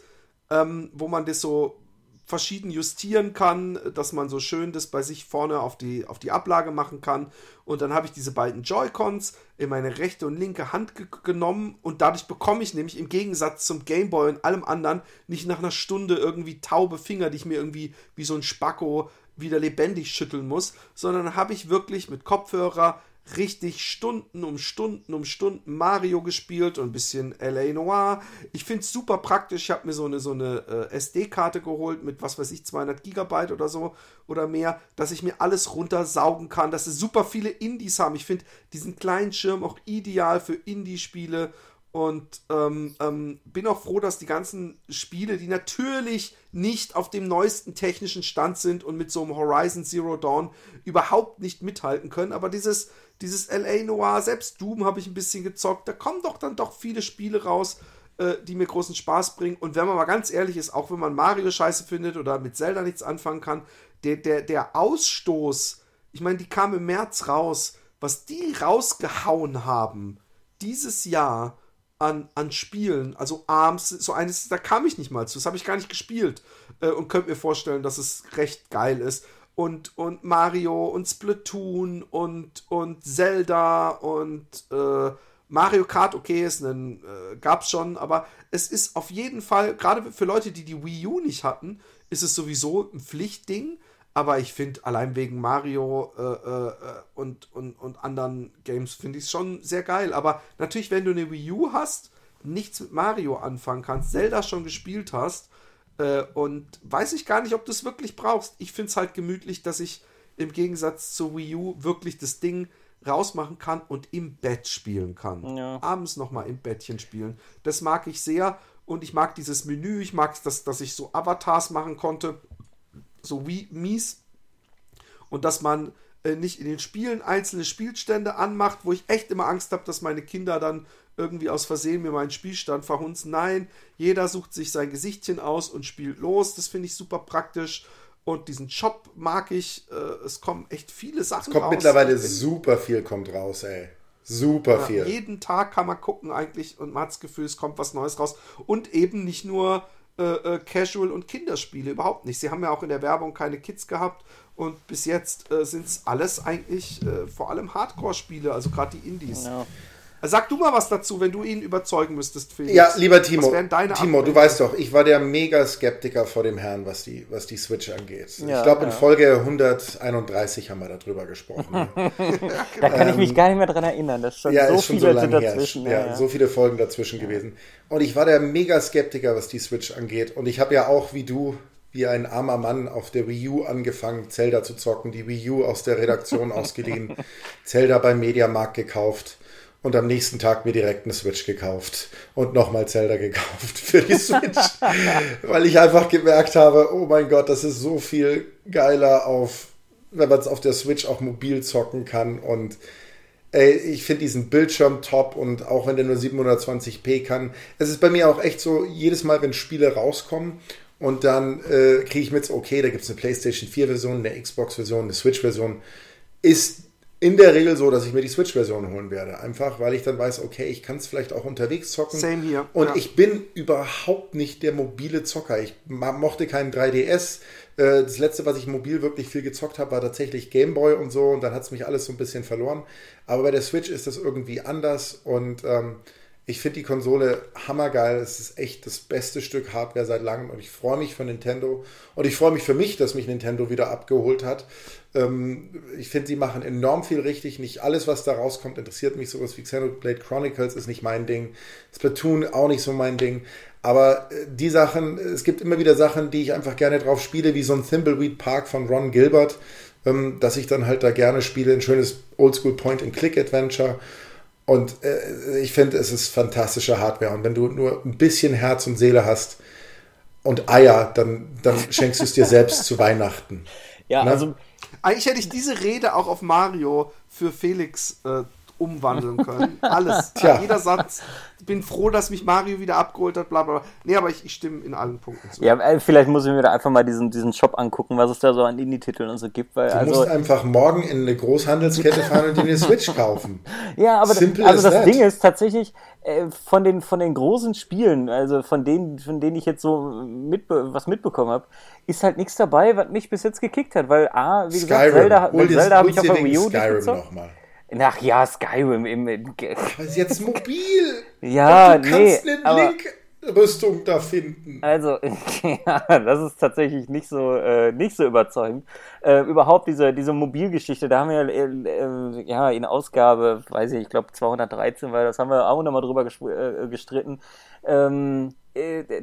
ähm, wo man das so verschieden justieren kann, dass man so schön das bei sich vorne auf die, auf die Ablage machen kann. Und dann habe ich diese beiden Joy-Cons in meine rechte und linke Hand ge genommen und dadurch bekomme ich nämlich im Gegensatz zum Gameboy und allem anderen nicht nach einer Stunde irgendwie taube Finger, die ich mir irgendwie wie so ein Spacko wieder lebendig schütteln muss, sondern habe ich wirklich mit Kopfhörer richtig Stunden um Stunden um Stunden Mario gespielt und ein bisschen LA Noir. Ich finde es super praktisch. Ich habe mir so eine, so eine äh, SD-Karte geholt mit, was weiß ich, 200 Gigabyte oder so oder mehr, dass ich mir alles runtersaugen kann, dass sie super viele Indies haben. Ich finde diesen kleinen Schirm auch ideal für Indie-Spiele und ähm, ähm, bin auch froh, dass die ganzen Spiele, die natürlich nicht auf dem neuesten technischen Stand sind und mit so einem Horizon Zero Dawn überhaupt nicht mithalten können, aber dieses, dieses LA Noir, selbst Doom habe ich ein bisschen gezockt, da kommen doch dann doch viele Spiele raus, äh, die mir großen Spaß bringen. Und wenn man mal ganz ehrlich ist, auch wenn man Mario scheiße findet oder mit Zelda nichts anfangen kann, der, der, der Ausstoß, ich meine, die kam im März raus, was die rausgehauen haben dieses Jahr an, an Spielen. Also abends, so eines, da kam ich nicht mal zu. Das habe ich gar nicht gespielt. Äh, und könnte mir vorstellen, dass es recht geil ist. Und, und Mario und Splatoon und, und Zelda und äh, Mario Kart, okay, ist ein, äh, gab's schon, aber es ist auf jeden Fall, gerade für Leute, die die Wii U nicht hatten, ist es sowieso ein Pflichtding. Aber ich finde, allein wegen Mario äh, äh, und, und, und anderen Games finde ich es schon sehr geil. Aber natürlich, wenn du eine Wii U hast, nichts mit Mario anfangen kannst, Zelda schon gespielt hast äh, und weiß ich gar nicht, ob du es wirklich brauchst. Ich finde es halt gemütlich, dass ich im Gegensatz zur Wii U wirklich das Ding rausmachen kann und im Bett spielen kann. Ja. Abends nochmal im Bettchen spielen. Das mag ich sehr und ich mag dieses Menü, ich mag es, dass, dass ich so Avatars machen konnte so wie mies und dass man äh, nicht in den Spielen einzelne Spielstände anmacht, wo ich echt immer Angst habe, dass meine Kinder dann irgendwie aus Versehen mir meinen Spielstand verhunzen. Nein, jeder sucht sich sein Gesichtchen aus und spielt los. Das finde ich super praktisch. Und diesen Shop mag ich. Äh, es kommen echt viele Sachen es kommt raus. mittlerweile super viel kommt raus, ey. Super ja, viel. Jeden Tag kann man gucken eigentlich und man hat das Gefühl, es kommt was Neues raus. Und eben nicht nur äh, äh, Casual- und Kinderspiele, überhaupt nicht. Sie haben ja auch in der Werbung keine Kids gehabt und bis jetzt äh, sind es alles eigentlich äh, vor allem Hardcore-Spiele, also gerade die Indies. Ja. Sag du mal was dazu, wenn du ihn überzeugen müsstest, Felix. Ja, lieber Timo, Timo, du weißt doch, ich war der mega Skeptiker vor dem Herrn, was die, was die Switch angeht. Ja, ich glaube, ja. in Folge 131 haben wir darüber gesprochen. da kann ich mich gar nicht mehr dran erinnern. Das ist schon ja, so ist schon viele so dazwischen. Ja, ja, so viele Folgen dazwischen gewesen. Und ich war der mega Skeptiker, was die Switch angeht. Und ich habe ja auch, wie du, wie ein armer Mann auf der Wii U angefangen, Zelda zu zocken, die Wii U aus der Redaktion ausgeliehen, Zelda beim Mediamarkt gekauft und am nächsten Tag mir direkt eine Switch gekauft und nochmal Zelda gekauft für die Switch, weil ich einfach gemerkt habe, oh mein Gott, das ist so viel geiler auf, wenn man es auf der Switch auch mobil zocken kann und ey, ich finde diesen Bildschirm top und auch wenn der nur 720p kann, es ist bei mir auch echt so, jedes Mal, wenn Spiele rauskommen und dann äh, kriege ich mit, okay, da gibt es eine PlayStation 4-Version, eine Xbox-Version, eine Switch-Version. Ist in der Regel so, dass ich mir die Switch-Version holen werde. Einfach, weil ich dann weiß, okay, ich kann es vielleicht auch unterwegs zocken. Same hier. Und ja. ich bin überhaupt nicht der mobile Zocker. Ich mochte keinen 3DS. Äh, das letzte, was ich mobil wirklich viel gezockt habe, war tatsächlich Gameboy und so. Und dann hat es mich alles so ein bisschen verloren. Aber bei der Switch ist das irgendwie anders. Und ähm, ich finde die Konsole hammergeil. Es ist echt das beste Stück Hardware seit langem und ich freue mich für Nintendo. Und ich freue mich für mich, dass mich Nintendo wieder abgeholt hat. Ähm, ich finde, sie machen enorm viel richtig. Nicht alles, was da rauskommt, interessiert mich. Sowas wie Xenoblade Chronicles ist nicht mein Ding. Splatoon auch nicht so mein Ding. Aber äh, die Sachen, es gibt immer wieder Sachen, die ich einfach gerne drauf spiele, wie so ein Thimbleweed Park von Ron Gilbert, ähm, dass ich dann halt da gerne spiele. Ein schönes Oldschool Point-and-Click-Adventure. Und äh, ich finde, es ist fantastische Hardware. Und wenn du nur ein bisschen Herz und Seele hast und Eier, dann, dann schenkst du es dir selbst zu Weihnachten. Ja, ne? also. Eigentlich hätte ich diese Rede auch auf Mario für Felix äh, umwandeln können. Alles. Tja. Jeder Satz. Bin froh, dass mich Mario wieder abgeholt hat, bla bla bla. Nee, aber ich, ich stimme in allen Punkten zu. Ja, äh, vielleicht muss ich mir da einfach mal diesen, diesen Shop angucken, was es da so an Indie-Titeln und so gibt. Weil, du also, musst einfach morgen in eine Großhandelskette fahren und dir eine Switch kaufen. Ja, aber Simple also das that. Ding ist tatsächlich, äh, von den, von den großen Spielen, also von denen, von denen ich jetzt so mitbe was mitbekommen habe, ist halt nichts dabei, was mich bis jetzt gekickt hat, weil A, wie gesagt, Skyrim. Zelda, Zelda habe ich auf der Wii U Skyrim nochmal. Ach ja, Skyrim im. im ist jetzt mobil. ja, du nee. Kannst eine Link-Rüstung da finden. Also, ja, das ist tatsächlich nicht so, äh, nicht so überzeugend. Äh, überhaupt diese, diese Mobilgeschichte, da haben wir äh, äh ja in Ausgabe, weiß ich, ich glaube 213, weil das haben wir auch nochmal drüber äh, gestritten. Ähm, äh,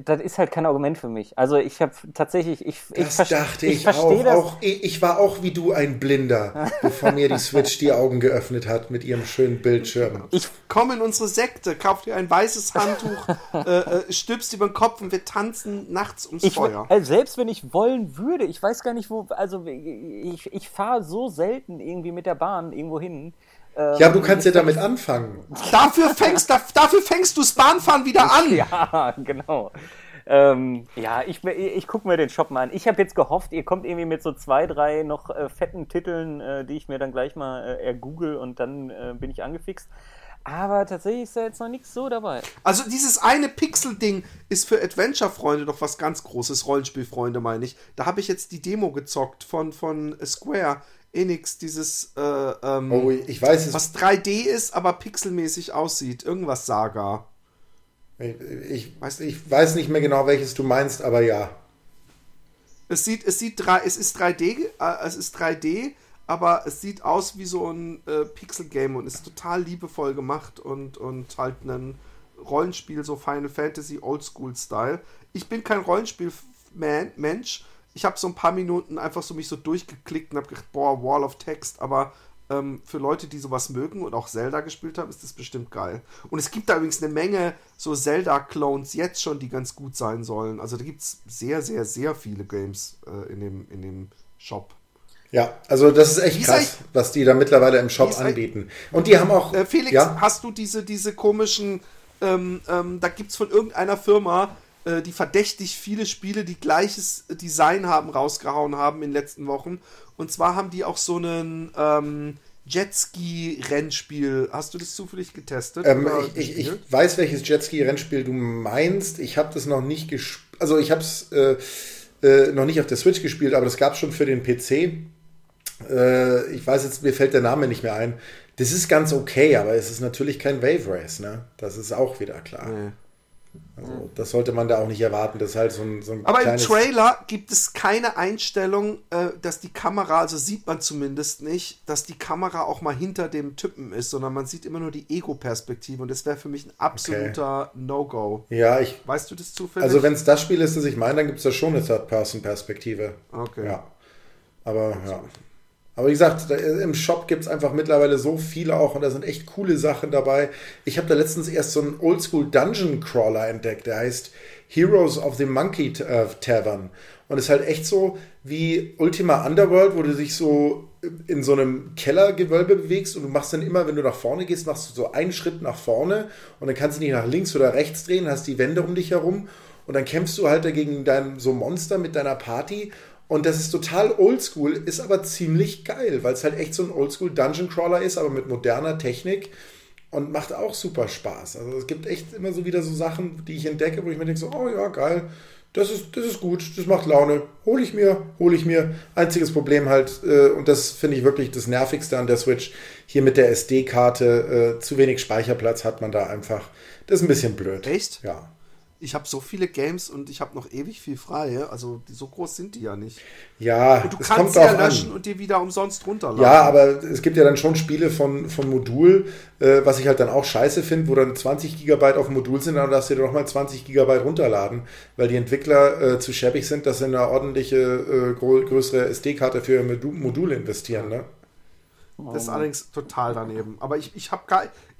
das ist halt kein Argument für mich. Also ich habe tatsächlich, ich, das ich, dachte ich, ich auch, das. auch. Ich war auch wie du ein Blinder, bevor mir die Switch die Augen geöffnet hat mit ihrem schönen Bildschirm. Ich komme in unsere Sekte, kauf dir ein weißes Handtuch, äh, äh, stülpst über den Kopf und wir tanzen nachts ums ich, Feuer. Also selbst wenn ich wollen würde, ich weiß gar nicht wo, also ich, ich fahre so selten irgendwie mit der Bahn irgendwo hin. Ähm, ja, du kannst ja damit anfangen. Dafür fängst, dafür fängst du das Bahnfahren wieder an. Ja, genau. Ähm, ja, ich, ich gucke mir den Shop mal an. Ich habe jetzt gehofft, ihr kommt irgendwie mit so zwei, drei noch äh, fetten Titeln, äh, die ich mir dann gleich mal äh, ergoogle und dann äh, bin ich angefixt. Aber tatsächlich ist da jetzt noch nichts so dabei. Also dieses eine Pixel-Ding ist für Adventure-Freunde doch was ganz Großes, Rollenspielfreunde meine ich. Da habe ich jetzt die Demo gezockt von, von Square Enix, dieses, äh, ähm, oh, ich weiß es. was 3D ist, aber pixelmäßig aussieht. Irgendwas Saga. Ich, ich, weiß, ich weiß nicht mehr genau, welches du meinst, aber ja. Es sieht, es sieht drei, es ist 3D, äh, es ist 3D, aber es sieht aus wie so ein äh, Pixel-Game und ist total liebevoll gemacht und, und halt ein Rollenspiel, so Final Fantasy Oldschool-Style. Ich bin kein Rollenspiel-Mensch, ich habe so ein paar Minuten einfach so mich so durchgeklickt und habe gedacht, boah, Wall of Text, aber ähm, für Leute, die sowas mögen und auch Zelda gespielt haben, ist das bestimmt geil. Und es gibt da übrigens eine Menge so Zelda-Clones jetzt schon, die ganz gut sein sollen. Also da gibt es sehr, sehr, sehr viele Games äh, in, dem, in dem Shop. Ja, also das ist echt krass, was die da mittlerweile im Shop anbieten. Und die haben auch. Äh, Felix, ja? hast du diese, diese komischen, ähm, ähm, da gibt es von irgendeiner Firma äh, die verdächtig viele Spiele, die gleiches Design haben, rausgehauen haben in den letzten Wochen. Und zwar haben die auch so einen ähm, Jetski-Rennspiel. Hast du das zufällig getestet? Ähm, ich, ich, ich, weiß, welches Jetski-Rennspiel du meinst. Ich habe das noch nicht gespielt. Also ich habe es äh, äh, noch nicht auf der Switch gespielt, aber das gab es schon für den PC. Äh, ich weiß jetzt, mir fällt der Name nicht mehr ein. Das ist ganz okay, aber es ist natürlich kein Wave Race, ne? Das ist auch wieder klar. Nee. Also, das sollte man da auch nicht erwarten. Das ist halt so ein, so ein Aber im Trailer gibt es keine Einstellung, äh, dass die Kamera, also sieht man zumindest nicht, dass die Kamera auch mal hinter dem Typen ist, sondern man sieht immer nur die Ego-Perspektive und das wäre für mich ein absoluter okay. No-Go. Ja, ich. Weißt du das zufällig? Also, wenn es das Spiel ist, das ich meine, dann gibt es da schon eine Third-Person-Perspektive. Okay. Ja. Aber ja. Aber wie gesagt, im Shop gibt es einfach mittlerweile so viele auch und da sind echt coole Sachen dabei. Ich habe da letztens erst so einen Oldschool Dungeon Crawler entdeckt, der heißt Heroes of the Monkey äh, Tavern. Und ist halt echt so wie Ultima Underworld, wo du dich so in so einem Kellergewölbe bewegst und du machst dann immer, wenn du nach vorne gehst, machst du so einen Schritt nach vorne und dann kannst du nicht nach links oder rechts drehen, hast die Wände um dich herum und dann kämpfst du halt dagegen dein so Monster mit deiner Party und das ist total oldschool, ist aber ziemlich geil, weil es halt echt so ein oldschool Dungeon Crawler ist, aber mit moderner Technik und macht auch super Spaß. Also es gibt echt immer so wieder so Sachen, die ich entdecke, wo ich mir denke so, oh ja, geil, das ist, das ist gut, das macht Laune, hole ich mir, hole ich mir. Einziges Problem halt, äh, und das finde ich wirklich das Nervigste an der Switch, hier mit der SD-Karte, äh, zu wenig Speicherplatz hat man da einfach. Das ist ein bisschen blöd. Echt? Ja ich habe so viele Games und ich habe noch ewig viel frei. Also so groß sind die ja nicht. Ja, und du kannst sie ja löschen an. und die wieder umsonst runterladen. Ja, aber es gibt ja dann schon Spiele von, von Modul, äh, was ich halt dann auch scheiße finde, wo dann 20 Gigabyte auf dem Modul sind, dann darfst du dir doch mal 20 Gigabyte runterladen, weil die Entwickler äh, zu schäbig sind, dass sie eine ordentliche, äh, größere SD-Karte für Module investieren. Ne? Das ist allerdings total daneben. Aber ich, ich habe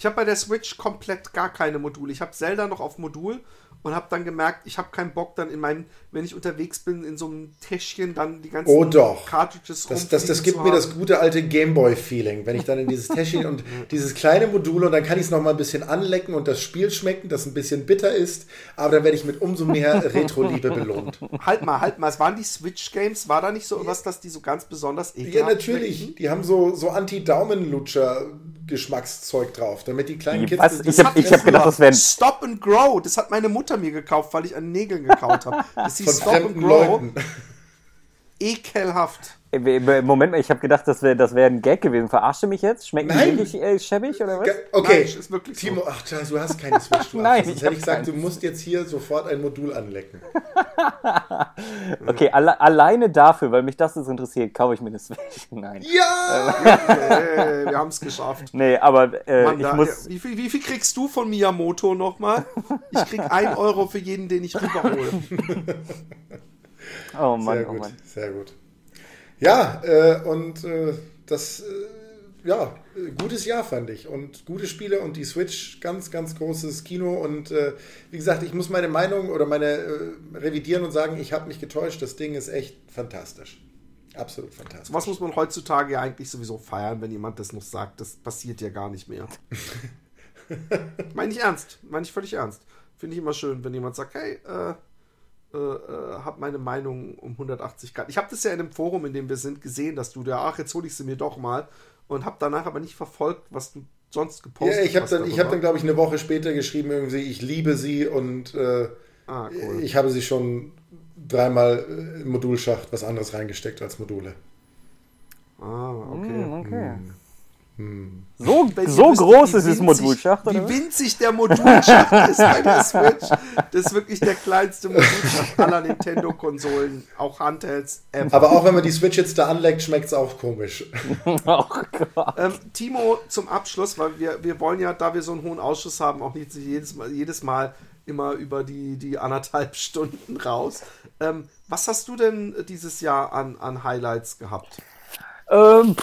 hab bei der Switch komplett gar keine Module. Ich habe Zelda noch auf Modul und habe dann gemerkt, ich habe keinen Bock dann in meinem, wenn ich unterwegs bin, in so einem Täschchen dann die ganzen oh doch. Cartridges das, das, das gibt mir das gute alte Gameboy-Feeling, wenn ich dann in dieses Täschchen und dieses kleine Modul und dann kann ich es noch mal ein bisschen anlecken und das Spiel schmecken, das ein bisschen bitter ist, aber dann werde ich mit umso mehr Retro-Liebe belohnt. Halt mal, halt mal, es waren die Switch-Games, war da nicht so was, dass die so ganz besonders ekelhaft Ja, natürlich, schmecken? die haben so, so Anti-Daumen-Lutscher Geschmackszeug drauf, damit die kleinen Kids. Was? Ich habe hab gedacht, das wäre Stop and Grow. Das hat meine Mutter mir gekauft, weil ich an Nägeln gekaut habe. Das hieß Stop and Grow. Leuten. Ekelhaft. Moment mal, ich habe gedacht, das wäre das wär ein Gag gewesen. Verarsche mich jetzt? Schmeckt die wirklich äh, schäbig oder was? Okay, Nein, ist wirklich Timo, ach, du hast keine Switch. Du Nein, ich hätte ich gesagt, du musst jetzt hier sofort ein Modul anlecken. okay, alle, alleine dafür, weil mich das jetzt interessiert, kaufe ich mir eine Switch. Nein. Ja! hey, wir haben es geschafft. Nee, aber äh, Mann, ich da, muss... Wie viel, wie viel, kriegst du von Miyamoto nochmal? Ich krieg ein Euro für jeden, den ich rüberhole. oh Mann, sehr oh gut, Mann. Sehr gut. Ja, äh, und äh, das, äh, ja, gutes Jahr fand ich. Und gute Spiele und die Switch, ganz, ganz großes Kino. Und äh, wie gesagt, ich muss meine Meinung oder meine äh, revidieren und sagen, ich habe mich getäuscht. Das Ding ist echt fantastisch. Absolut fantastisch. Was muss man heutzutage ja eigentlich sowieso feiern, wenn jemand das noch sagt? Das passiert ja gar nicht mehr. meine ich ernst. Meine ich völlig ernst. Finde ich immer schön, wenn jemand sagt, hey, äh, äh, äh, habe meine Meinung um 180 Grad. Ich habe das ja in einem Forum, in dem wir sind, gesehen, dass du da, ach, jetzt hole ich sie mir doch mal und habe danach aber nicht verfolgt, was du sonst gepostet hast. Ja, ich habe dann, ich hab dann glaube ich, eine Woche später geschrieben, irgendwie, ich liebe sie und äh, ah, cool. ich habe sie schon dreimal im Modulschacht was anderes reingesteckt als Module. Ah, okay. Mm, okay. Hm. Hm. So, so groß ist das Modulschacht, oder? Wie winzig der Modulschacht ist bei der Switch. Das ist wirklich der kleinste Modulschacht aller Nintendo-Konsolen, auch Handhelds ever. Aber auch wenn man die Switch jetzt da anlegt, schmeckt es auch komisch. oh ähm, Timo, zum Abschluss, weil wir, wir wollen ja, da wir so einen hohen Ausschuss haben, auch nicht jedes Mal, jedes Mal immer über die, die anderthalb Stunden raus. Ähm, was hast du denn dieses Jahr an, an Highlights gehabt? Ähm,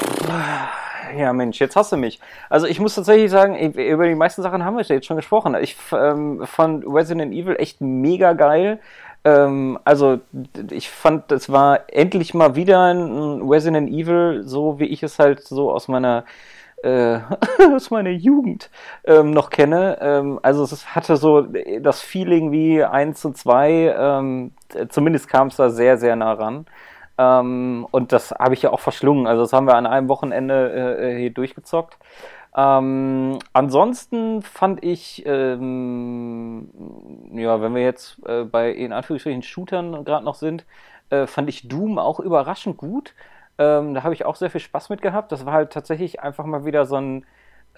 ja, Mensch, jetzt hast du mich. Also ich muss tatsächlich sagen, über die meisten Sachen haben wir jetzt schon gesprochen. Ich ähm, fand Resident Evil echt mega geil. Ähm, also ich fand, es war endlich mal wieder ein Resident Evil, so wie ich es halt so aus meiner äh, aus meiner Jugend ähm, noch kenne. Ähm, also es hatte so das Feeling wie 1 zu 2, ähm, zumindest kam es da sehr, sehr nah ran. Ähm, und das habe ich ja auch verschlungen. Also das haben wir an einem Wochenende äh, äh, hier durchgezockt. Ähm, ansonsten fand ich, ähm, ja, wenn wir jetzt äh, bei in Anführungsstrichen Shootern gerade noch sind, äh, fand ich Doom auch überraschend gut. Ähm, da habe ich auch sehr viel Spaß mit gehabt. Das war halt tatsächlich einfach mal wieder so ein,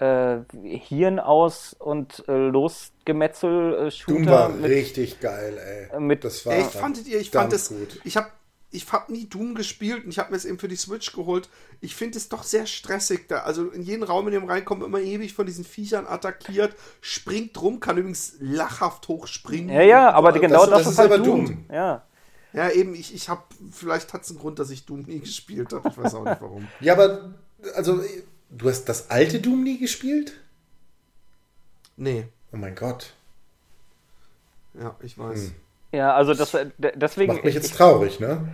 äh, Hirn aus und äh, losgemetzel äh, Doom war richtig geil, ey. Mit, das war Ey, ich fandet ihr, ich fand es, gut. ich habe ich habe nie Doom gespielt und ich habe mir es eben für die Switch geholt. Ich finde es doch sehr stressig da. Also in jeden Raum, in dem reinkommt, immer ewig von diesen Viechern attackiert, springt rum, kann übrigens lachhaft hochspringen. Ja, ja, aber Das- genau das, das ist ist halt aber Doom. Doom. Ja. Ja, eben, ich, ich habe, vielleicht hat es einen Grund, dass ich Doom nie gespielt habe. Ich weiß auch nicht warum. Ja, aber, also, du hast das alte Doom nie gespielt? Nee, Oh mein Gott. ja, ich weiß. Ja, also das, äh, deswegen. Macht mich jetzt traurig, ne?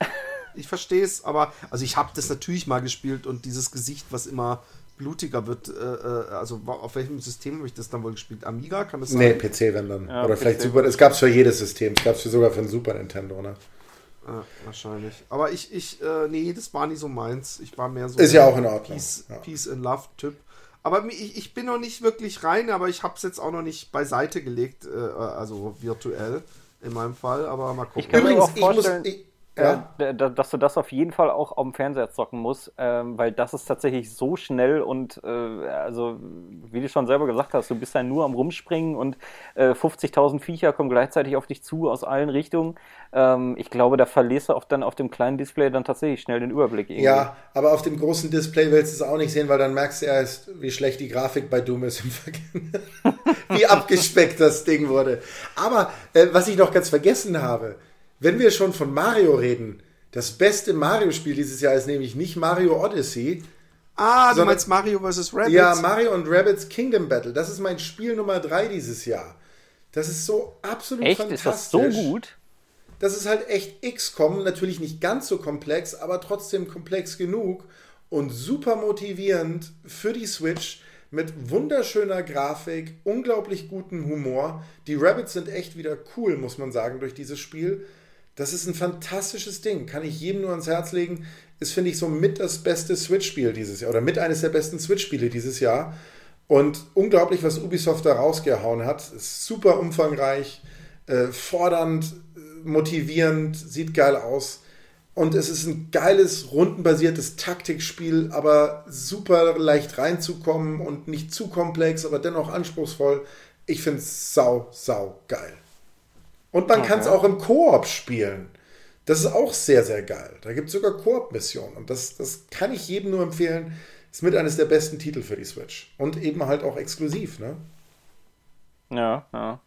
Ich verstehe es, aber, also ich habe das natürlich mal gespielt und dieses Gesicht, was immer blutiger wird, äh, äh, also auf welchem System habe ich das dann wohl gespielt? Amiga, kann das sein? Nee, PC, wenn dann. Ja, Oder vielleicht PC. Super. Es gab es für jedes System. Es gab es sogar für ein Super Nintendo, ne? Ja, wahrscheinlich. Aber ich, ich, äh, nee, das war nie so meins. Ich war mehr so Ist ja auch in Ordnung. Peace, Ja. Peace and Love Typ. Aber ich, ich bin noch nicht wirklich rein, aber ich habe es jetzt auch noch nicht beiseite gelegt, äh, also virtuell in meinem Fall. Aber mal gucken. Ich kann mir Übrigens, auch ich muss. vorstellen, Ich, ja. d- dass du das auf jeden Fall auch auf dem Fernseher zocken musst, ähm, weil das ist tatsächlich so schnell und äh, also wie du schon selber gesagt hast, du bist dann nur am Rumspringen und äh, 50.000 Viecher kommen gleichzeitig auf dich zu aus allen Richtungen. Ähm, ich glaube, da verlierst du auch dann auf dem kleinen Display dann tatsächlich schnell den Überblick. irgendwie. Ja, aber auf dem großen Display willst du es auch nicht sehen, weil dann merkst du erst, wie schlecht die Grafik bei Doom ist im Vergleich. wie abgespeckt das Ding wurde. Aber äh, was ich noch ganz vergessen habe, wenn wir schon von Mario reden, das beste Mario-Spiel dieses Jahr ist nämlich nicht Mario Odyssey. ah, du sondern- meinst Mario vs. Rabbids? Ja, Mario und Rabbits Kingdom Battle. Das ist mein Spiel Nummer 3 dieses Jahr. Das ist so absolut Echt? Ist fantastisch. das so gut? Das ist halt echt XCOM, natürlich nicht ganz so komplex, aber trotzdem komplex genug und super motivierend für die Switch mit wunderschöner Grafik, unglaublich gutem Humor. Die Rabbits sind echt wieder cool, muss man sagen, durch dieses Spiel. Das ist ein fantastisches Ding, kann ich jedem nur ans Herz legen. Ist, finde ich, so mit das beste Switch-Spiel dieses Jahr oder mit eines der besten Switch-Spiele dieses Jahr. Und unglaublich, was Ubisoft da rausgehauen hat. Ist super umfangreich, äh, fordernd, äh, motivierend, sieht geil aus. Und es ist ein geiles, rundenbasiertes Taktikspiel, aber super leicht reinzukommen und nicht zu komplex, aber dennoch anspruchsvoll. Ich finde es sau, sau geil. Und man kann es auch im Koop spielen. Das ist auch sehr, sehr geil. Da gibt es sogar Koop-Missionen. Und das, das kann ich jedem nur empfehlen. Ist mit eines der besten Titel für die Switch. Und eben halt auch exklusiv, ne? Ja, ja.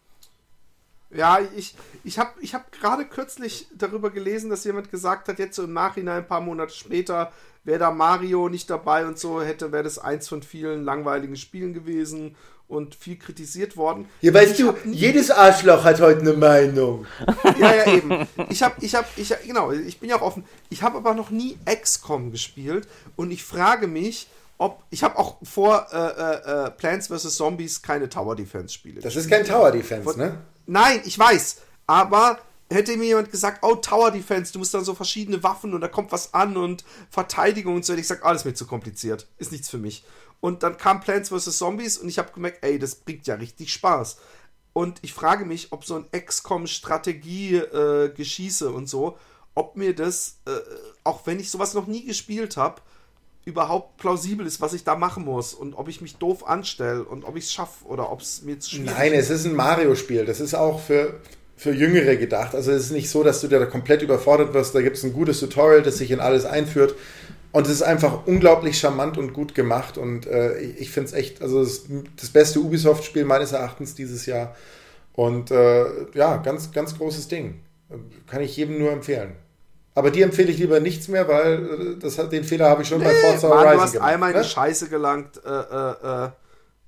Ja, ich, ich habe ich hab gerade kürzlich darüber gelesen, dass jemand gesagt hat, jetzt so im Nachhinein, ein paar Monate später, wäre da Mario nicht dabei und so, hätte, wäre das eins von vielen langweiligen Spielen gewesen und viel kritisiert worden. Hier weißt du, jedes Arschloch hat heute eine Meinung. Ja, ja, eben. Ich habe, ich habe, ich, genau, ich bin ja auch offen. Ich habe aber noch nie XCOM gespielt und ich frage mich, ob, ich habe auch vor äh, äh, äh, Plants vs. Zombies keine Tower Defense Spiele Das ist kein Tower Defense, ne? Nein, ich weiß. Aber hätte mir jemand gesagt, oh, Tower Defense, du musst dann so verschiedene Waffen und da kommt was an und Verteidigung und so, hätte ich gesagt, alles mir zu kompliziert. Ist nichts für mich. Und dann kam Plants vs. Zombies und ich habe gemerkt, ey, das bringt ja richtig Spaß. Und ich frage mich, ob so ein XCOM-Strategie-Geschieße und so, ob mir das, äh, auch wenn ich sowas noch nie gespielt habe, überhaupt plausibel ist, was ich da machen muss und ob ich mich doof anstelle und ob ich es schaffe oder ob es mir zu schwierig Nein, es ist ein Mario-Spiel. Das ist auch für, für Jüngere gedacht. Also es ist nicht so, dass du da komplett überfordert wirst. Da gibt es ein gutes Tutorial, das sich in alles einführt. Und es ist einfach unglaublich charmant und gut gemacht. Und äh, ich, finde es echt, also das, das beste Ubisoft-Spiel meines Erachtens dieses Jahr. Und äh, ja, ganz, ganz großes Ding. Kann ich jedem nur empfehlen. Aber die empfehle ich lieber nichts mehr, weil äh, das, hat- den Fehler habe ich schon bei Forza Mann, Horizon du hast gemacht. einmal in ne? die Scheiße gelangt. Äh, äh, äh,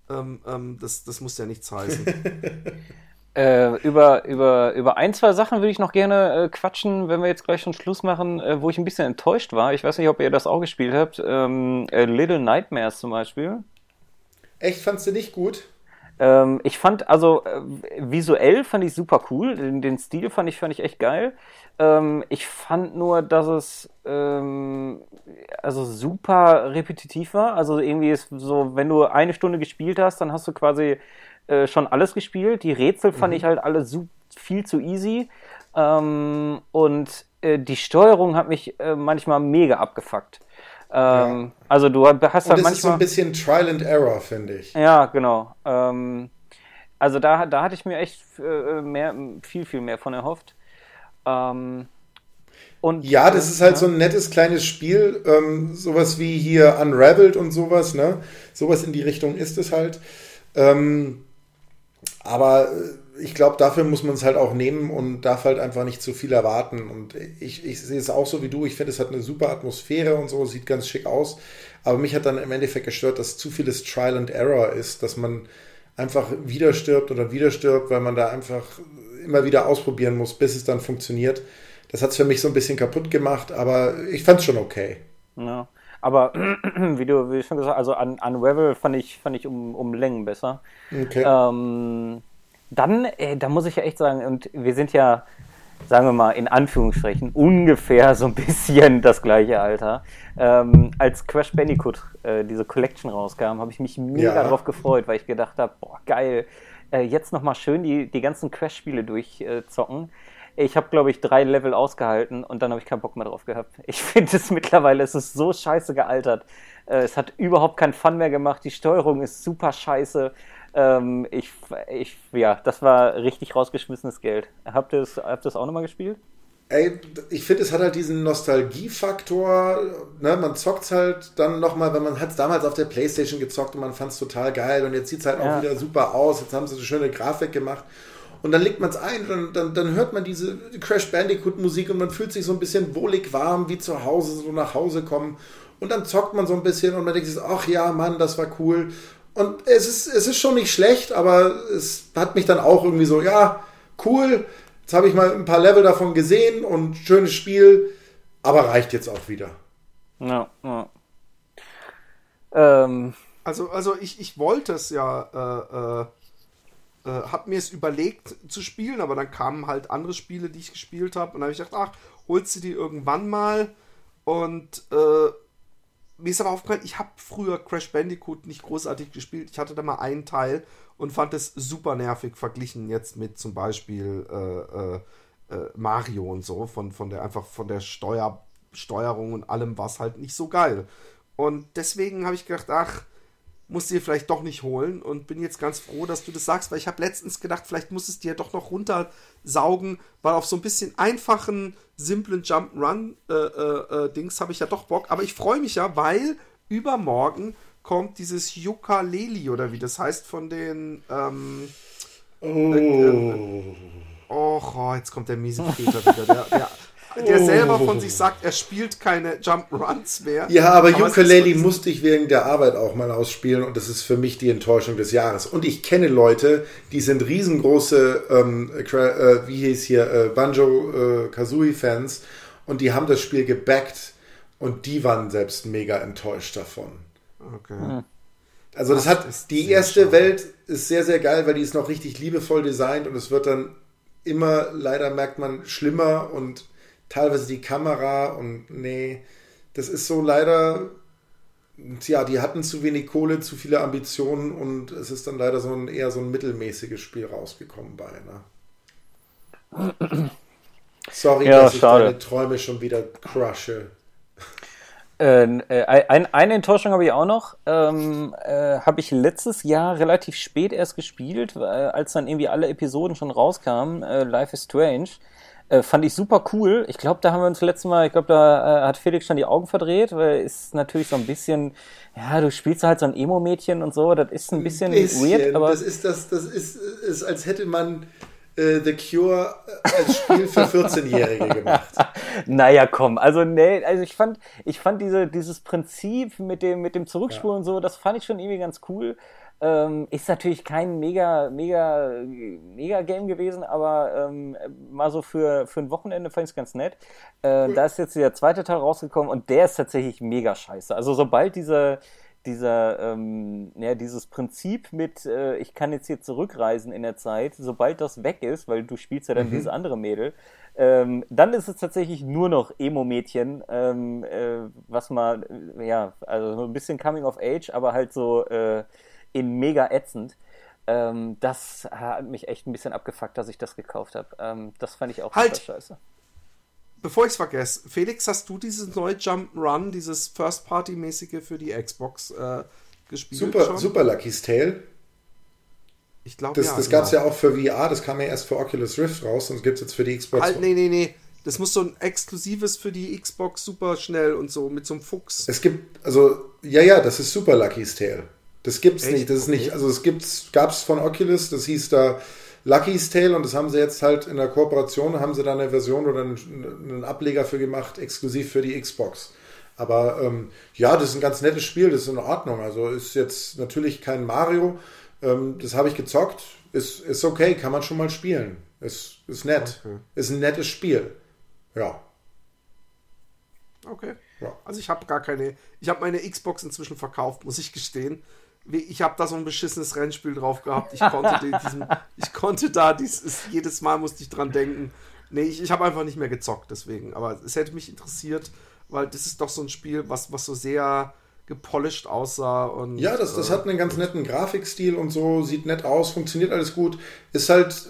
ähm, ähm, das, das muss ja nichts heißen. Äh, über, über, über ein, zwei Sachen würde ich noch gerne äh, quatschen, wenn wir jetzt gleich schon Schluss machen, äh, wo ich ein bisschen enttäuscht war. Ich weiß nicht, ob ihr das auch gespielt habt. Ähm, äh, Little Nightmares zum Beispiel. Echt, fandst du nicht gut? Ähm, ich fand, also äh, visuell fand ich super cool. Den, den Stil fand ich, fand ich echt geil. Ähm, ich fand nur, dass es ähm, also super repetitiv war. Also irgendwie ist so, wenn du eine Stunde gespielt hast, dann hast du quasi äh, schon alles gespielt. Die Rätsel fand ich halt alle viel zu easy. Ähm, und äh, die Steuerung hat mich äh, manchmal mega abgefuckt. Ähm, ja. Also du hast Und halt manchmal... ist so ein bisschen Trial and Error, finde ich. Ja, genau. Ähm, also da, da hatte ich mir echt äh, mehr, viel, viel mehr von erhofft. Ähm, und, ja, das ist halt ja. so ein nettes kleines Spiel, ähm, sowas wie hier Unraveled und sowas, ne? Sowas in die Richtung ist es halt. Ähm, aber äh, ich glaube, dafür muss man es halt auch nehmen und darf halt einfach nicht zu viel erwarten. Und ich, ich sehe es auch so wie du. Ich finde, es hat eine super Atmosphäre und so, sieht ganz schick aus. Aber mich hat dann im Endeffekt gestört, dass zu vieles Trial and Error ist, dass man einfach wieder stirbt oder wieder stirbt, weil man da einfach immer wieder ausprobieren muss, bis es dann funktioniert. Das hat es für mich so ein bisschen kaputt gemacht, aber ich fand es schon okay. Ja. Aber wie du wie schon gesagt hast, also an, Unravel fand ich, fand ich um, um Längen besser. Okay. Ähm, dann, äh, da muss ich ja echt sagen, und wir sind ja, sagen wir mal, in Anführungsstrichen, ungefähr so ein bisschen das gleiche Alter. Ähm, als Crash Bandicoot äh, diese Collection rauskam, habe ich mich mega ja. darauf gefreut, weil ich gedacht habe, boah, geil, äh, jetzt nochmal schön die, die ganzen Crash-Spiele durchzocken. Ich habe, glaube ich, drei Level ausgehalten und dann habe ich keinen Bock mehr drauf gehabt. Ich finde es mittlerweile, es ist so scheiße gealtert. Äh, es hat überhaupt keinen Fun mehr gemacht. Die Steuerung ist super scheiße. Ähm, ich, ich, ja, das war richtig rausgeschmissenes Geld. Habt ihr es habt auch nochmal gespielt? Ey, ich finde, es hat halt diesen Nostalgiefaktor. Ne? Man zockt es halt dann nochmal, wenn man hat es damals auf der Playstation gezockt und man fand es total geil und jetzt sieht es halt ja. auch wieder super aus. Jetzt haben sie eine schöne Grafik gemacht und dann legt man es ein, dann, dann, dann hört man diese Crash Bandicoot Musik und man fühlt sich so ein bisschen wohlig warm, wie zu Hause, so nach Hause kommen. Und dann zockt man so ein bisschen und man denkt sich, ach ja, Mann, das war cool. Und es ist, es ist schon nicht schlecht, aber es hat mich dann auch irgendwie so, ja, cool. Jetzt habe ich mal ein paar Level davon gesehen und schönes Spiel, aber reicht jetzt auch wieder. Ja, ja. Ähm. Also, also ich, ich wollte es ja äh, äh äh, habe mir es überlegt zu spielen, aber dann kamen halt andere Spiele, die ich gespielt habe. Und dann habe ich gedacht, ach, holst du die irgendwann mal? Und äh, mir ist aber aufgefallen, ich habe früher Crash Bandicoot nicht großartig gespielt. Ich hatte da mal einen Teil und fand es super nervig verglichen jetzt mit zum Beispiel äh, äh, äh Mario und so. Von, von der einfach von der Steuer, Steuerung und allem war es halt nicht so geil. Und deswegen habe ich gedacht, ach, musst du dir vielleicht doch nicht holen und bin jetzt ganz froh, dass du das sagst, weil ich habe letztens gedacht, vielleicht muss es dir doch noch runtersaugen, weil auf so ein bisschen einfachen, simplen Jump-Run-Dings äh, äh, habe ich ja doch Bock. Aber ich freue mich ja, weil übermorgen kommt dieses Yucca-Leli oder wie das heißt von den. Ähm, oh. Äh, oh, oh, jetzt kommt der miese Peter wieder. Der, der, der selber von sich sagt, er spielt keine Jump Runs mehr. Ja, aber, aber Ukulele musste ich wegen der Arbeit auch mal ausspielen und das ist für mich die Enttäuschung des Jahres. Und ich kenne Leute, die sind riesengroße, ähm, äh, wie hieß hier, äh, Banjo-Kazooie-Fans äh, und die haben das Spiel gebackt und die waren selbst mega enttäuscht davon. Okay. Hm. Also das Ach, hat die erste schade. Welt ist sehr sehr geil, weil die ist noch richtig liebevoll designt und es wird dann immer leider merkt man schlimmer und teilweise die Kamera und nee, das ist so leider, ja, die hatten zu wenig Kohle, zu viele Ambitionen und es ist dann leider so ein eher so ein mittelmäßiges Spiel rausgekommen bei, ne? Sorry, ja, dass schade. ich deine Träume schon wieder crushe. Äh, äh ein, eine Enttäuschung habe ich auch noch. Ähm, äh, habe ich letztes Jahr relativ spät erst gespielt, als dann irgendwie alle Episoden schon rauskamen. Äh, Life is Strange. Äh, fand ich super cool. Ich glaube, da haben wir uns letztes Mal, ich glaube, da äh, hat Felix schon die Augen verdreht, weil ist natürlich so ein bisschen, ja, du spielst halt so ein Emo-Mädchen und so, das ist ein bisschen, bisschen, weird, aber. Das ist das, das ist, ist als hätte man äh, The Cure als Spiel für 14-Jährige gemacht. naja, komm, also nee, also ich fand, ich fand diese, dieses Prinzip mit dem, mit dem Zurückspulen ja. und so, das fand ich schon irgendwie ganz cool. Ähm, ist natürlich kein mega, mega, mega Game gewesen, aber ähm, mal so für, für ein Wochenende fand ich es ganz nett. Äh. Da ist jetzt der zweite Teil rausgekommen und der ist tatsächlich mega scheiße. Also sobald dieser, dieser, ähm, ja, dieses Prinzip mit, äh, ich kann jetzt hier zurückreisen in der Zeit, sobald das weg ist, weil du spielst ja dann mhm. diese andere Mädel, ähm, dann ist es tatsächlich nur noch Emo-Mädchen, ähm, äh, was mal, ja, also so ein bisschen Coming of Age, aber halt so, äh, in mega ätzend. Ähm, das hat mich echt ein bisschen abgefuckt, dass ich das gekauft habe. Ähm, das fand ich auch halt. scheiße. bevor ich es vergesse, Felix, hast du dieses neue Jump Run, dieses First-Party-mäßige für die Xbox äh, gespielt? Super, schon? super Lucky's Tale. Ich glaube, Das, ja. das gab es genau. ja auch für VR, das kam ja erst für Oculus Rift raus und gibt es jetzt für die Xbox. Halt, nee, nee, nee. Das muss so ein exklusives für die Xbox super schnell und so mit so einem Fuchs. Es gibt, also, ja, ja, das ist Super Lucky's Tale. Das gibt's Echt? nicht. Das ist Okay. nicht, also es gibt's, gab's von Oculus, das hieß da Lucky's Tale und das haben sie jetzt halt in der Kooperation, haben sie da eine Version oder einen, einen Ableger für gemacht, exklusiv für die Xbox. Aber ähm, ja, das ist ein ganz nettes Spiel, das ist in Ordnung. Also ist jetzt natürlich kein Mario. Ähm, das habe ich gezockt. Ist, ist okay, kann man schon mal spielen. Ist, ist nett. Okay. Ist ein nettes Spiel. Ja. Okay. Ja. Also ich habe gar keine. Ich habe meine Xbox inzwischen verkauft, muss ich gestehen. Ich habe da so ein beschissenes Rennspiel drauf gehabt. Ich konnte den, diesem, ich konnte da dieses, jedes Mal musste ich dran denken. Nee, ich, ich habe einfach nicht mehr gezockt, deswegen. Aber es hätte mich interessiert, weil das ist doch so ein Spiel, was, was so sehr gepolished aussah. Und, Ja, das, das äh, hat einen ganz netten Grafikstil und so, sieht nett aus, funktioniert alles gut. Ist halt,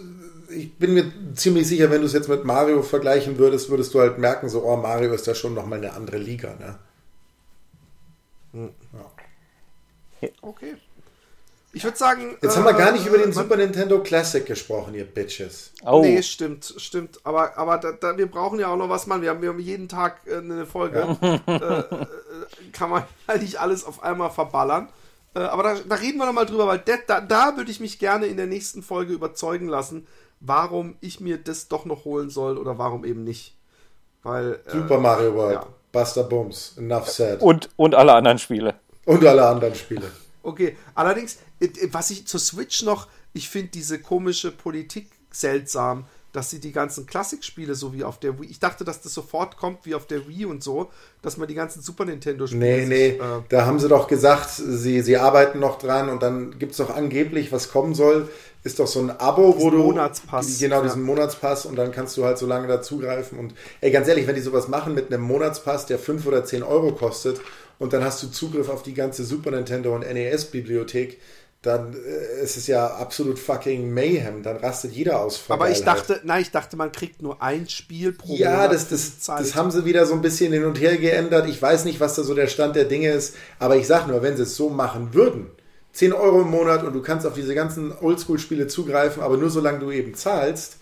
ich bin mir ziemlich sicher, wenn du es jetzt mit Mario vergleichen würdest, würdest du halt merken, so, oh, Mario ist da schon nochmal eine andere Liga, ne? Okay. Ich würde sagen. Jetzt haben wir gar äh, nicht über den Super Nintendo Classic gesprochen, ihr Bitches. Oh, Nee, stimmt, stimmt. Aber, aber da, da, wir brauchen ja auch noch was, Mann. Wir haben, wir haben jeden Tag äh, eine Folge. äh, äh, kann man halt nicht alles auf einmal verballern. Äh, aber da, da reden wir noch mal drüber, weil da, da, da würde ich mich gerne in der nächsten Folge überzeugen lassen, warum ich mir das doch noch holen soll oder warum eben nicht. Weil. Äh, Super Mario World, ja. Buster Bums, enough said. und, und alle anderen Spiele. Und alle anderen Spiele. Okay, allerdings, äh, äh, was ich zur Switch noch, ich finde diese komische Politik seltsam, dass sie die ganzen Klassikspiele so wie auf der Wii, ich dachte, dass das sofort kommt wie auf der Wii und so, dass man die ganzen Super Nintendo-Spiele. Nee, nee, sich, äh, da haben sie doch gesagt, sie, sie arbeiten noch dran und dann gibt es doch angeblich, was kommen soll, ist doch so ein Abo, wo du. Monatspass, Genau, ja. diesen Monatspass und dann kannst du halt so lange dazugreifen. Und ey, ganz ehrlich, wenn die sowas machen mit einem Monatspass, der 5 oder 10 Euro kostet und dann hast du Zugriff auf die ganze Super Nintendo und NES-Bibliothek, dann äh, ist es ja absolut fucking Mayhem. Dann rastet jeder aus. aber ich dachte, nein, ich dachte, man kriegt nur ein Spiel pro Ja, Monat das, das, das haben sie wieder so ein bisschen hin und her geändert. Ich weiß nicht, was da so der Stand der Dinge ist, aber ich sag nur, wenn sie es so machen würden, 10 Euro im Monat und du kannst auf diese ganzen Oldschool-Spiele zugreifen, aber nur solange du eben zahlst,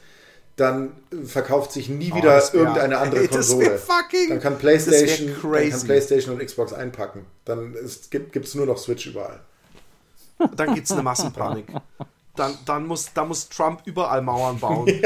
dann verkauft sich nie Oh, wieder wär- irgendeine andere Konsole. fucking- dann kann PlayStation, dann kann PlayStation und Xbox einpacken. Dann gibt es nur noch Switch überall. Dann gibt es eine Massenpanik. Dann, dann, muss, dann muss Trump überall Mauern bauen.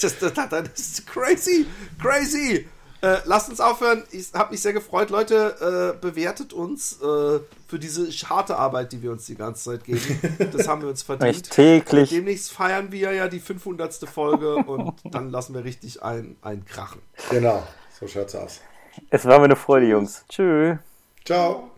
das, das, das, das ist crazy, crazy. Äh, lasst uns aufhören. Ich habe mich sehr gefreut. Leute, äh, bewertet uns äh, für diese harte Arbeit, die wir uns die ganze Zeit geben. Das haben wir uns verdient. Echt täglich. Demnächst feiern wir ja die 500. Folge und dann lassen wir richtig ein, ein Krachen. Genau, so schaut's aus. Es war mir eine Freude, Jungs. Tschüss. Ciao.